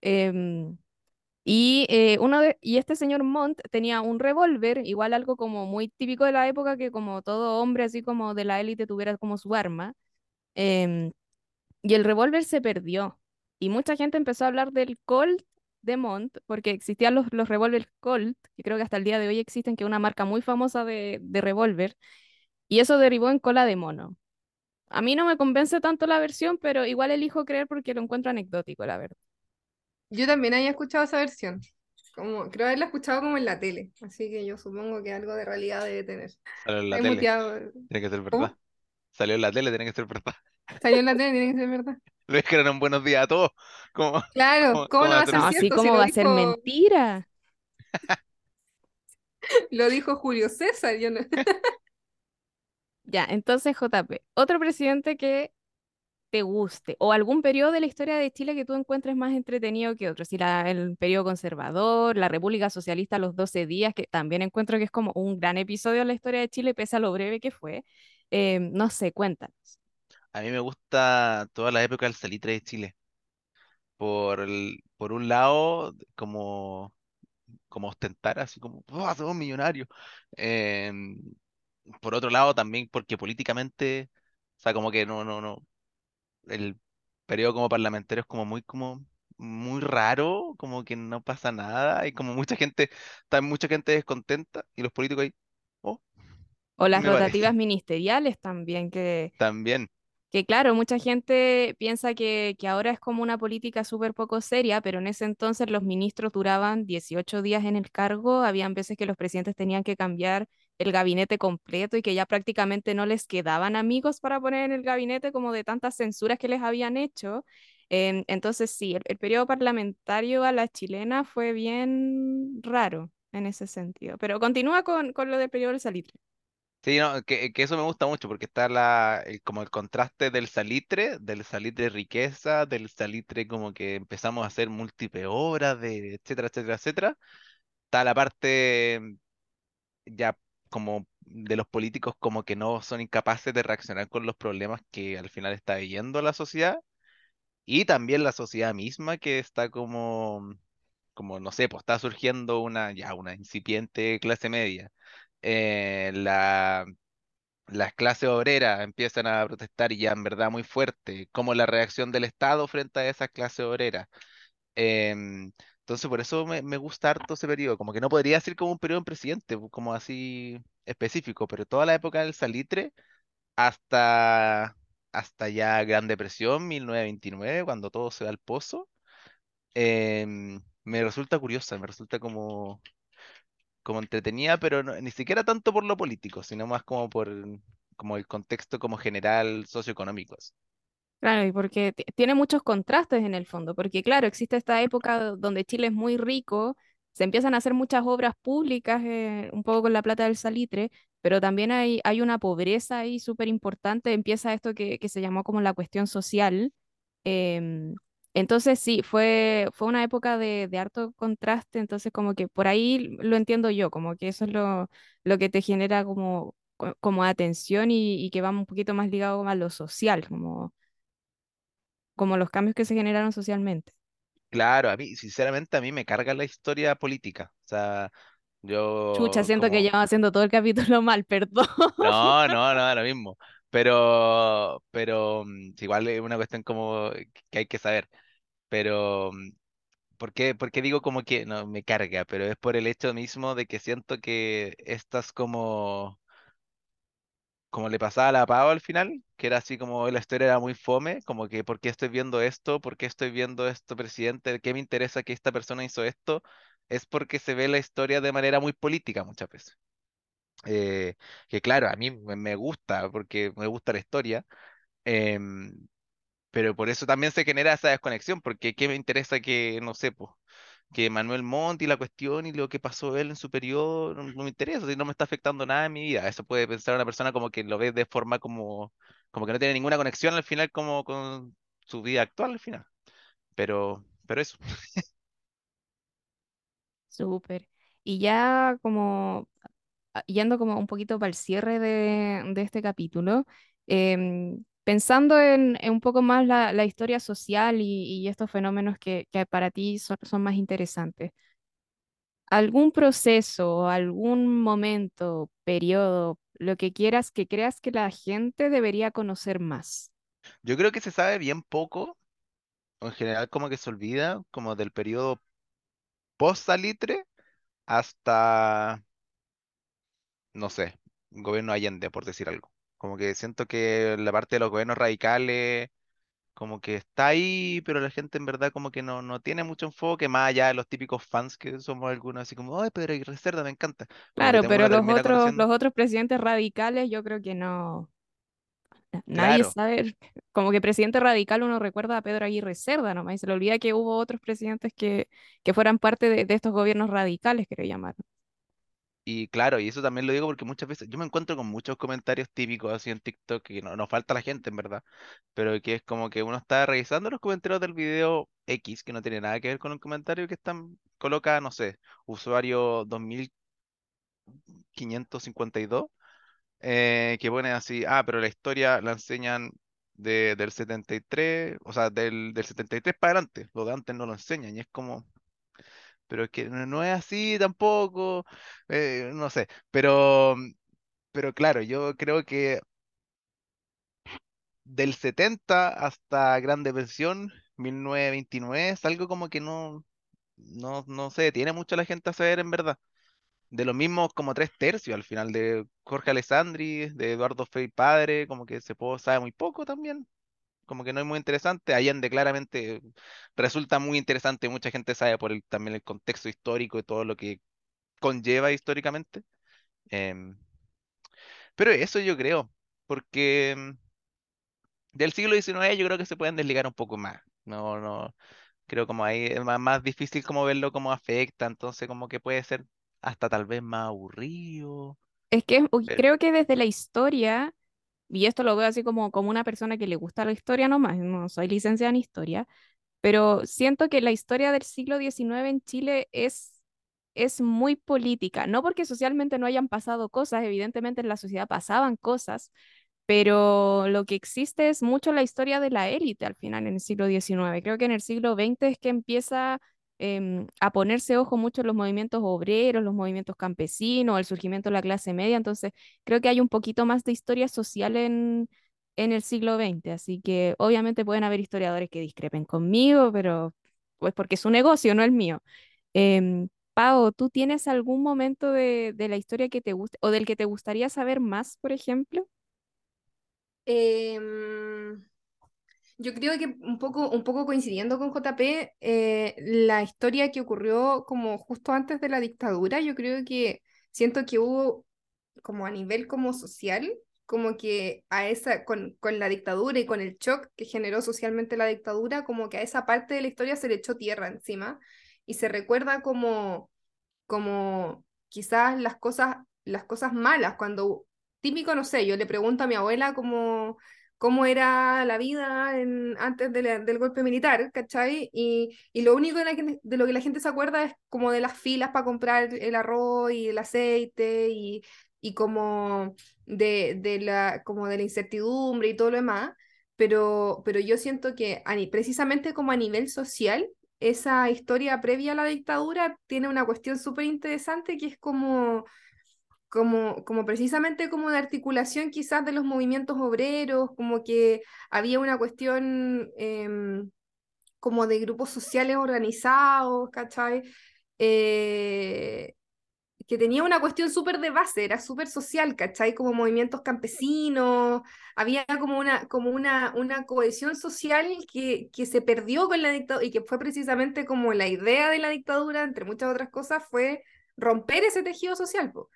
Em, Y, eh, uno de, y este señor Montt tenía un revólver, igual algo como muy típico de la época, que como todo hombre así como de la élite tuviera como su arma. em, y el revólver se perdió. Y mucha gente empezó a hablar del Colt de Montt, porque existían los, los revólver Colt, que creo que hasta el día de hoy existen, que es una marca muy famosa de, de revólver, y eso derivó en cola de mono. A mí no me convence tanto la versión, pero igual elijo creer porque lo encuentro anecdótico, la verdad. Yo también había escuchado esa versión. Como, creo haberla escuchado como en la tele, así que yo supongo que algo de realidad debe tener. Salió en la He tele, muteado. tiene que ser ¿Cómo? verdad. Salió en la tele, tiene que ser verdad. Salió en la tele, tiene que ser verdad. Lo dijeron buenos días a todos. Como, Claro, ¿Cómo- ¿cómo cómo no va a hacer ser No, así cierto como va a ser dijo, mentira. lo dijo Julio César? Yo no- Ya, entonces, JP, otro presidente que te guste o algún periodo de la historia de Chile que tú encuentres más entretenido que otro. Si la, el periodo conservador, la República Socialista, los 12 días, que también encuentro que es como un gran episodio en la historia de Chile, pese a lo breve que fue. Eh, no sé, cuéntanos. A mí me gusta toda la época del salitre de Chile. Por, el- por un lado, como, como ostentar, así como, ¡oh, somos millonarios! Em, por otro lado, también porque políticamente, o sea, como que no, no, no, el periodo como parlamentario es como muy, como, muy raro, como que no pasa nada, y como mucha gente, está mucha gente descontenta, y los políticos ahí, oh, O las parece, rotativas ministeriales también, que también, Que claro, mucha gente piensa que, que ahora es como una política súper poco seria, pero en ese entonces los ministros duraban 18 días en el cargo, habían veces que los presidentes tenían que cambiar el gabinete completo y que ya prácticamente no les quedaban amigos para poner en el gabinete como de tantas censuras que les habían hecho. Entonces sí, el, el periodo parlamentario a la chilena fue bien raro en ese sentido, pero continúa con, con lo del periodo del salitre. Sí, no, que, que eso me gusta mucho porque está la, el- como el contraste del salitre, del salitre riqueza, del salitre como que empezamos a hacer múltiples obras, de etcétera, etcétera, etcétera. Está la parte mm, ya como de los políticos como que no son incapaces de reaccionar con los problemas que al final está viviendo la sociedad y también la sociedad misma que está como, como no sé, pues está surgiendo una, ya una incipiente clase media. Eh, la las clases obreras empiezan a protestar y ya en verdad muy fuerte, como la reacción del Estado frente a esas clases obreras. Em, entonces, por eso me, me gusta harto ese periodo, como que no podría decir como un periodo en presidente, como así específico, pero toda la época del salitre hasta, hasta ya Gran Depresión, 1929, cuando todo se va al pozo, em, me resulta curiosa, me resulta como como entretenida, pero ni siquiera tanto por lo político, sino más como por como el contexto como general socioeconómico. Claro, y porque ti- tiene muchos contrastes en el fondo, porque claro, existe esta época do- donde Chile es muy rico, se empiezan a hacer muchas obras públicas, eh, un poco con la plata del salitre, pero también hay, hay una pobreza ahí súper importante, empieza esto que, que se llamó como la cuestión social. em, entonces sí, fue, fue una época de, de harto contraste, entonces como que por ahí lo entiendo yo, como que eso es lo, lo que te genera como, co- como atención y, y que va un poquito más ligado a lo social, como como los cambios que se generaron socialmente. Claro, a mí, sinceramente, a mí me carga la historia política. O sea, Chucha, yo siento que llevaba haciendo todo el capítulo mal, perdón. no, no, no, lo mismo. Pero, pero mm, igual es una cuestión como que hay que saber. Pero, mm, ¿por qué, por qué digo como que no me carga? Pero es por el hecho mismo de que siento que estas como como le pasaba a la Pau al final, que era así como la historia era muy fome, como que ¿por qué estoy viendo esto? ¿Por qué estoy viendo esto, presidente? ¿Qué me interesa que esta persona hizo esto? Es porque se ve la historia de manera muy política muchas veces. Eh, que claro, a mí me gusta, porque me gusta la historia, em, pero por eso también se genera esa desconexión, porque ¿qué me interesa que, no sé, pues, que Manuel Montt y la cuestión y lo que pasó él en su periodo no, no me interesa, si no me está afectando nada en mi vida. Eso puede pensar una persona como que lo ve de forma como, como que no tiene ninguna conexión al final como con su vida actual al final. Pero, pero eso. Súper. Y ya como yendo como un poquito para el cierre de, de este capítulo, em, pensando en, en un poco más la, la historia social y, y estos fenómenos que, que para ti son, son más interesantes, ¿algún proceso, algún momento, periodo, lo que quieras que creas que la gente debería conocer más? Yo creo que se sabe bien poco, en general como que se olvida, como del periodo post Salitre hasta, no sé, gobierno Allende, por decir algo. Como que siento que la parte de los gobiernos radicales como que está ahí, pero la gente en verdad como que no, no tiene mucho enfoque, más allá de los típicos fans que somos algunos, así como, ay, Pedro Aguirre Cerda, me encanta. Claro, pero los otros, conociendo. los otros presidentes radicales, yo creo que no, na- nadie Claro, sabe, como que presidente radical uno recuerda a Pedro Aguirre Cerda nomás, y se le olvida que hubo otros presidentes que, que fueran parte de, de estos gobiernos radicales, que le llamaron. Y claro, y eso también lo digo porque muchas veces yo me encuentro con muchos comentarios típicos así en TikTok que no, nos falta la gente en verdad, pero que es como que uno está revisando los comentarios del video X, que no tiene nada que ver con el comentario que están, coloca, no sé, usuario 2552 eh, que pone así, ah, pero la historia la enseñan de, del 73, o sea, del, del 73 para adelante, lo de antes no lo enseñan, y es como, pero es que no, es así tampoco, eh, no sé, pero, pero claro, yo creo que del 70 hasta Gran Depresión, 1929, es algo como que no, no, no se detiene mucho la gente a saber en verdad. De los mismos como tres tercios al final, de Jorge Alessandri, de Eduardo Frei padre, como que se sabe muy poco también, como que no es muy interesante. Allende claramente resulta muy interesante, mucha gente sabe por el, también el contexto histórico y todo lo que conlleva históricamente. Em, pero eso yo creo, porque em, del siglo XIX yo creo que se pueden desligar un poco más. No, no, creo como ahí es más, más difícil como verlo como afecta, entonces como que puede ser hasta tal vez más aburrido. Es que pero- creo que desde la historia, y esto lo veo así como, como una persona que le gusta la historia nomás, no soy licenciada en historia, pero siento que la historia del siglo XIX en Chile es, es muy política, no porque socialmente no hayan pasado cosas, evidentemente en la sociedad pasaban cosas, pero lo que existe es mucho la historia de la élite al final en el siglo XIX. Creo que en el siglo XX es que empieza em, a ponerse ojo mucho en los movimientos obreros, los movimientos campesinos, el surgimiento de la clase media, entonces creo que hay un poquito más de historia social en, en el siglo XX, así que obviamente pueden haber historiadores que discrepen conmigo, pero pues porque es su negocio, no el mío. Em, Pao, ¿tú tienes algún momento de, de la historia que te guste o del que te gustaría saber más, por ejemplo? Em, yo creo que un poco, un poco coincidiendo con JP, eh, la historia que ocurrió como justo antes de la dictadura, yo creo que siento que hubo como a nivel como social, como que a esa, con, con la dictadura y con el shock que generó socialmente la dictadura, como que a esa parte de la historia se le echó tierra encima y se recuerda como como quizás las cosas, las cosas malas, cuando típico, no sé, yo le pregunto a mi abuela cómo, cómo era la vida en, antes de la- del golpe militar, ¿cachai? Y, y lo único de, la de lo que la gente se acuerda es como de las filas para comprar el arroz y el aceite y, y como de, de la, como de la incertidumbre y todo lo demás. Pero, pero yo siento que precisamente como a nivel social, esa historia previa a la dictadura tiene una cuestión súper interesante que es como, como, como precisamente como de articulación quizás de los movimientos obreros, como que había una cuestión em, como de grupos sociales organizados, ¿cachai? Eh, que tenía una cuestión súper de base, era súper social, ¿cachai? Como movimientos campesinos, había como una, como una, una cohesión social que, que se perdió con la dictadura y que fue precisamente como la idea de la dictadura, entre muchas otras cosas, fue romper ese tejido social. po.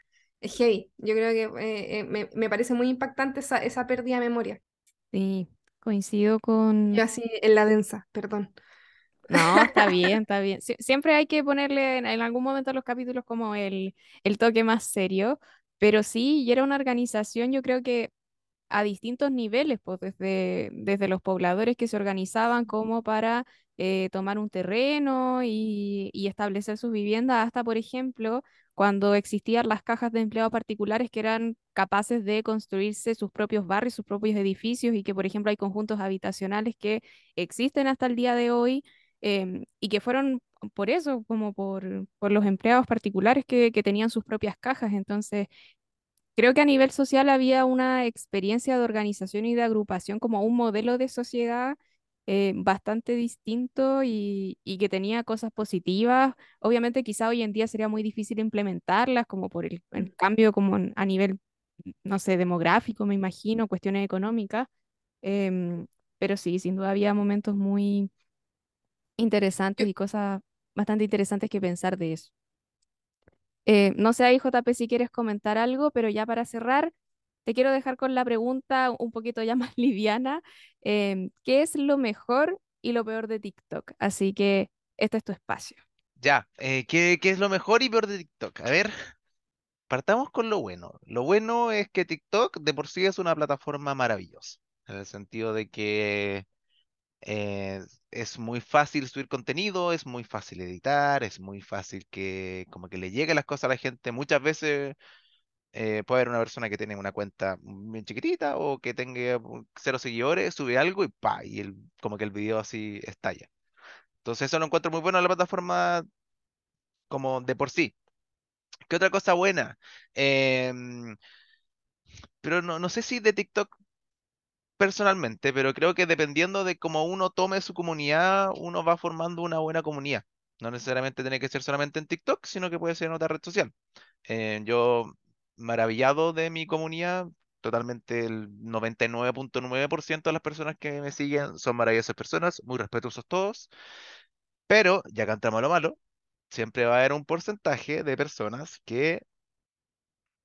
Es heavy, yo creo que eh, eh, me, me parece muy impactante esa, esa pérdida de memoria. Sí, coincido con... Yo así en la densa, perdón. No, está bien, está bien. Sie- siempre hay que ponerle en, en algún momento a los capítulos como el, el toque más serio, pero sí, y era una organización, yo creo que a distintos niveles, pues desde, desde los pobladores que se organizaban como para eh, tomar un terreno y, y establecer sus viviendas, hasta, por ejemplo, cuando existían las cajas de empleo particulares que eran capaces de construirse sus propios barrios, sus propios edificios y que, por ejemplo, hay conjuntos habitacionales que existen hasta el día de hoy em, y que fueron por eso, como por, por los empleados particulares que, que tenían sus propias cajas. Entonces, Creo que a nivel social había una experiencia de organización y de agrupación como un modelo de sociedad eh, bastante distinto y, y que tenía cosas positivas. Obviamente quizá hoy en día sería muy difícil implementarlas, como por el, el cambio como a nivel, no sé, demográfico, me imagino, cuestiones económicas. em, pero sí, sin duda había momentos muy interesantes y cosas bastante interesantes que pensar de eso. Eh, no sé ahí, JP, si quieres comentar algo, pero ya para cerrar, te quiero dejar con la pregunta un poquito ya más liviana. em, ¿qué es lo mejor y lo peor de TikTok? Así que este es tu espacio. Ya, eh, ¿qué, es lo mejor y peor de TikTok? A ver, partamos con lo bueno. Lo bueno es que TikTok de por sí es una plataforma maravillosa, en el sentido de que eh, es muy fácil subir contenido, es muy fácil editar, es muy fácil que como que le lleguen las cosas a la gente. Muchas veces eh, puede haber una persona que tiene una cuenta bien chiquitita o que tenga cero seguidores, sube algo y pa, y el, como que el video así estalla. Entonces eso lo encuentro muy bueno en la plataforma como de por sí. ¿Qué otra cosa buena? Em, pero no, no sé si de TikTok personalmente, pero creo que dependiendo de cómo uno tome su comunidad, uno va formando una buena comunidad. No necesariamente tiene que ser solamente en TikTok, sino que puede ser en otra red social. Eh, yo, maravillado de mi comunidad, totalmente el 99.9% de las personas que me siguen son maravillosas personas, muy respetuosos todos, pero ya a lo malo, siempre va a haber un porcentaje de personas que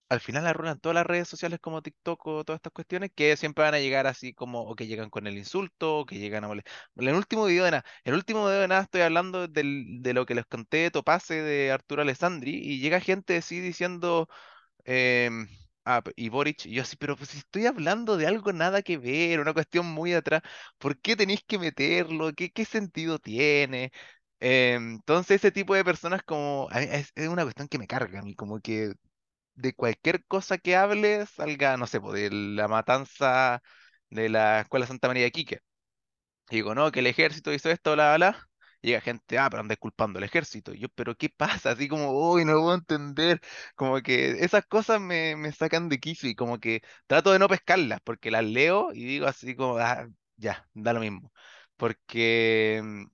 al final arruinan todas las redes sociales como TikTok o todas estas cuestiones que siempre van a llegar así como, o que llegan con el insulto, o que llegan a molestar. El último video de nada, el último video de nada estoy hablando del- de lo que les conté de Topase de Arturo Alessandri y llega gente así diciendo, em, ah, y Boric, y yo así, pero pues estoy hablando de algo nada que ver, una cuestión muy atrás, ¿por qué tenéis que meterlo? ¿Qué, qué sentido tiene? Em, entonces ese tipo de personas como, es, es una cuestión que me carga a mí, como que de cualquier cosa que hable salga, no sé, de la matanza de la Escuela Santa María de Quique. Y digo, no, que el ejército hizo esto, bla, bla. Llega gente, ah, pero andáis culpando al ejército. Y yo, pero ¿qué pasa? Así como, uy, no puedo entender. Como que esas cosas me, me sacan de quicio y como que trato de no pescarlas porque las leo y digo así como, ah, ya, da lo mismo. Porque mm,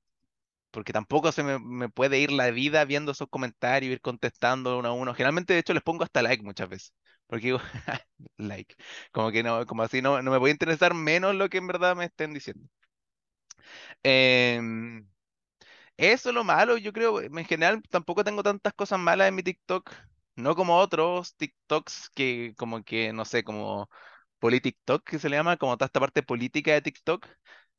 porque tampoco se me, me puede ir la vida viendo esos comentarios, ir contestando uno a uno. Generalmente, de hecho, les pongo hasta like muchas veces, porque digo, like, como que no, como así no, no me puede interesar menos lo que en verdad me estén diciendo. Em, eso es lo malo, yo creo, en general tampoco tengo tantas cosas malas en mi TikTok, no como otros TikToks que como que, no sé, como PoliTikTok que se le llama, como toda esta parte política de TikTok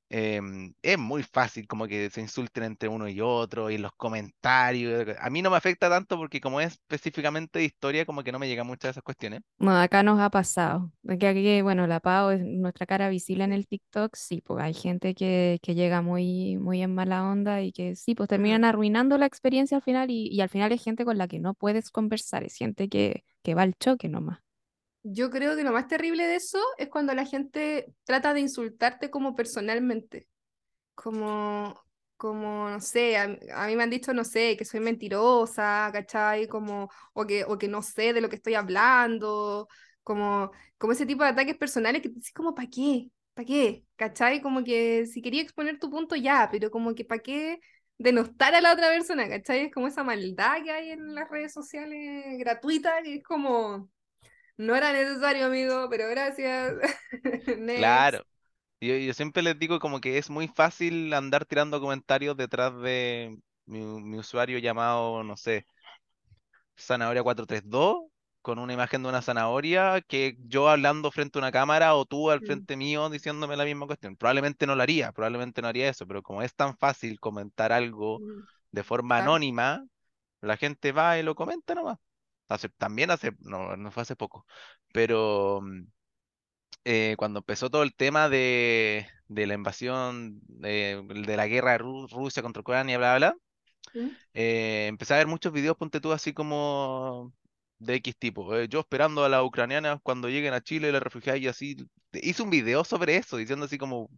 em, es muy fácil como que se insulten entre uno y otro y los comentarios. A mí no me afecta tanto porque como es específicamente de historia, como que no me llegan muchas de esas cuestiones. Bueno, acá nos ha pasado. Que aquí, bueno, la Pau es nuestra cara visible en el TikTok, sí, pues hay gente que, que llega muy, muy en mala onda y que sí, pues terminan arruinando la experiencia al final y, y al final es gente con la que no puedes conversar, es gente que, que va al choque nomás. Yo creo que lo más terrible de eso es cuando la gente trata de insultarte como personalmente. como, como, no sé, a, a mí me han dicho, no sé, que soy mentirosa, ¿cachai? Como, o que, o que no sé de lo que estoy hablando, como, como ese tipo de ataques personales que te como, ¿para qué? ¿Para qué? ¿Cachai? Como que si quería exponer tu punto ya, pero como que ¿para qué denostar a la otra persona? ¿Cachai? Es como esa maldad que hay en las redes sociales gratuitas, que es como, no era necesario, amigo, pero gracias. Claro. Yo, yo siempre les digo como que es muy fácil andar tirando comentarios detrás de mi, mi usuario llamado, no sé, Zanahoria 432 con una imagen de una zanahoria que yo hablando frente a una cámara o tú al Mm, frente mío diciéndome la misma cuestión. Probablemente no lo haría, probablemente no haría eso, pero como es tan fácil comentar algo mm, de forma anónima, la gente va y lo comenta nomás. Hace, también hace, no, no fue hace poco, pero mm, eh, cuando empezó todo el tema de, de la invasión, de, de la guerra de Ru- Rusia contra Ucrania, bla, bla, bla, eh, empecé a ver muchos videos, ponte tú, así como de X tipo. eh, yo esperando a las ucranianas cuando lleguen a Chile, las refugiadas y así. Hice un video sobre eso, diciendo así como,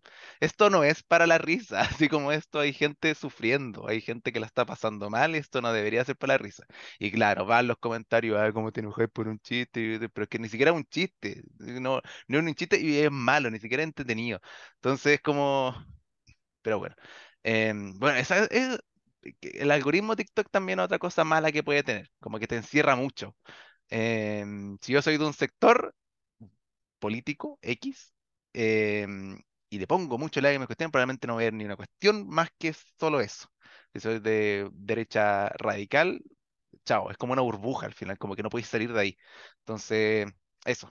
esto no es para la risa, así como esto hay gente sufriendo, hay gente que la está pasando mal, esto no debería ser para la risa. Y claro, van los comentarios, ah, cómo te enojas por un chiste, pero es que ni siquiera un chiste, no, no es un chiste y es malo, ni siquiera entretenido. Entonces, como... Pero bueno. Em, bueno, esa es, el algoritmo TikTok también es otra cosa mala que puede tener, como que te encierra mucho. Em, si yo soy de un sector político X em, y le pongo mucho like a mi cuestión, probablemente no voy a ver ni una cuestión más que solo eso. Si soy de derecha radical, chao, es como una burbuja al final, como que no podéis salir de ahí. Entonces, eso.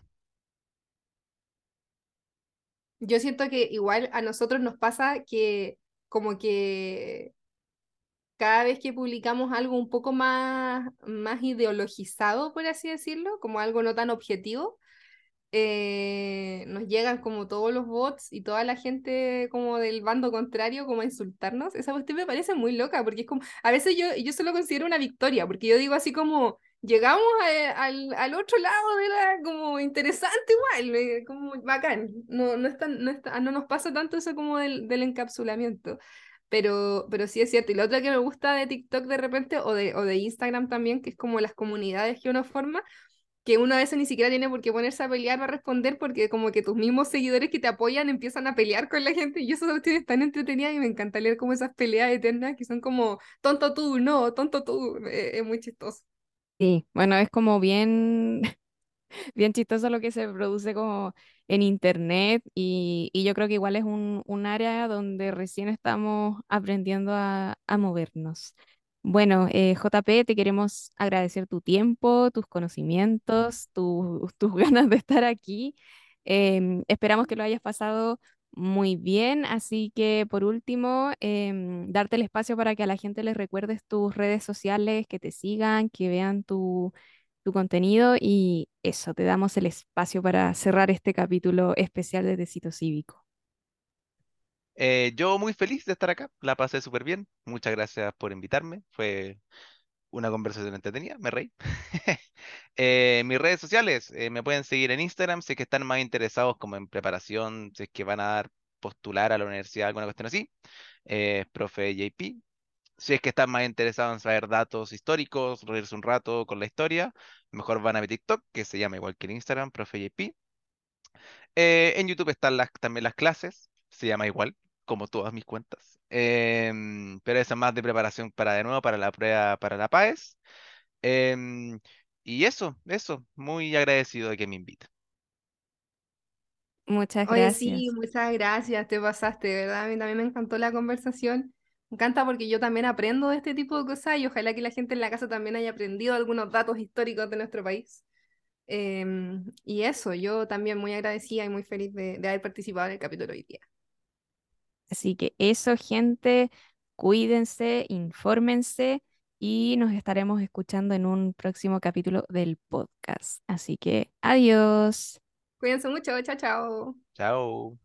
Yo siento que igual a nosotros nos pasa que como que cada vez que publicamos algo un poco más, más ideologizado, por así decirlo, como algo no tan objetivo, eh, nos llegan como todos los bots y toda la gente como del bando contrario como a insultarnos. Esa cuestión me parece muy loca porque es como, a veces yo, yo solo considero una victoria, porque yo digo así como, llegamos al, al, otro lado de la, como interesante igual, eh, como bacán. No, no, es no, no nos pasa tanto eso como del, del encapsulamiento. Pero, pero sí es cierto. Y lo otro que me gusta de TikTok de repente, o de, o de Instagram también, que es como las comunidades que uno forma, que uno a veces ni siquiera tiene por qué ponerse a pelear o a responder, porque como que tus mismos seguidores que te apoyan empiezan a pelear con la gente. Y eso es tan entretenida y me encanta leer como esas peleas eternas que son como tonto tú, no, tonto tú. Es muy chistoso. Sí, bueno, es como bien, bien chistoso lo que se produce como en internet y, y yo creo que igual es un, un área donde recién estamos aprendiendo a, a movernos. Bueno, eh, JP, te queremos agradecer tu tiempo, tus conocimientos, tu- tus ganas de estar aquí. Em, esperamos que lo hayas pasado muy bien, así que por último, em, darte el espacio para que a la gente les recuerdes tus redes sociales, que te sigan, que vean tu, tu contenido y eso, te damos el espacio para cerrar este capítulo especial de Tecito Cívico. Eh, yo muy feliz de estar acá, la pasé súper bien. Muchas gracias por invitarme. Fue una conversación entretenida, me reí. Eh, mis redes sociales, eh, me pueden seguir en Instagram si es que están más interesados como en preparación, si es que van a dar postular a la universidad, alguna cuestión así. Profe JP. Si es que están más interesados en saber datos históricos, reírse un rato con la historia, mejor van a mi TikTok, que se llama igual que en Instagram, profe JP. Eh, en YouTube están las, también las clases, se llama igual, como todas mis cuentas. Em, pero esa es más de preparación para de nuevo, para la prueba, para la PAES. Em, y eso, eso, muy agradecido de que me inviten. Muchas Oye, sí, gracias. muchas gracias, te pasaste, ¿verdad? A mí también me encantó la conversación. Me encanta porque yo también aprendo de este tipo de cosas y ojalá que la gente en la casa también haya aprendido algunos datos históricos de nuestro país. Em, y eso, yo también muy agradecida y muy feliz de, de haber participado en el capítulo hoy día. Así que eso, gente, cuídense, infórmense y nos estaremos escuchando en un próximo capítulo del podcast. Así que adiós. Cuídense mucho, chao, chao. Chao.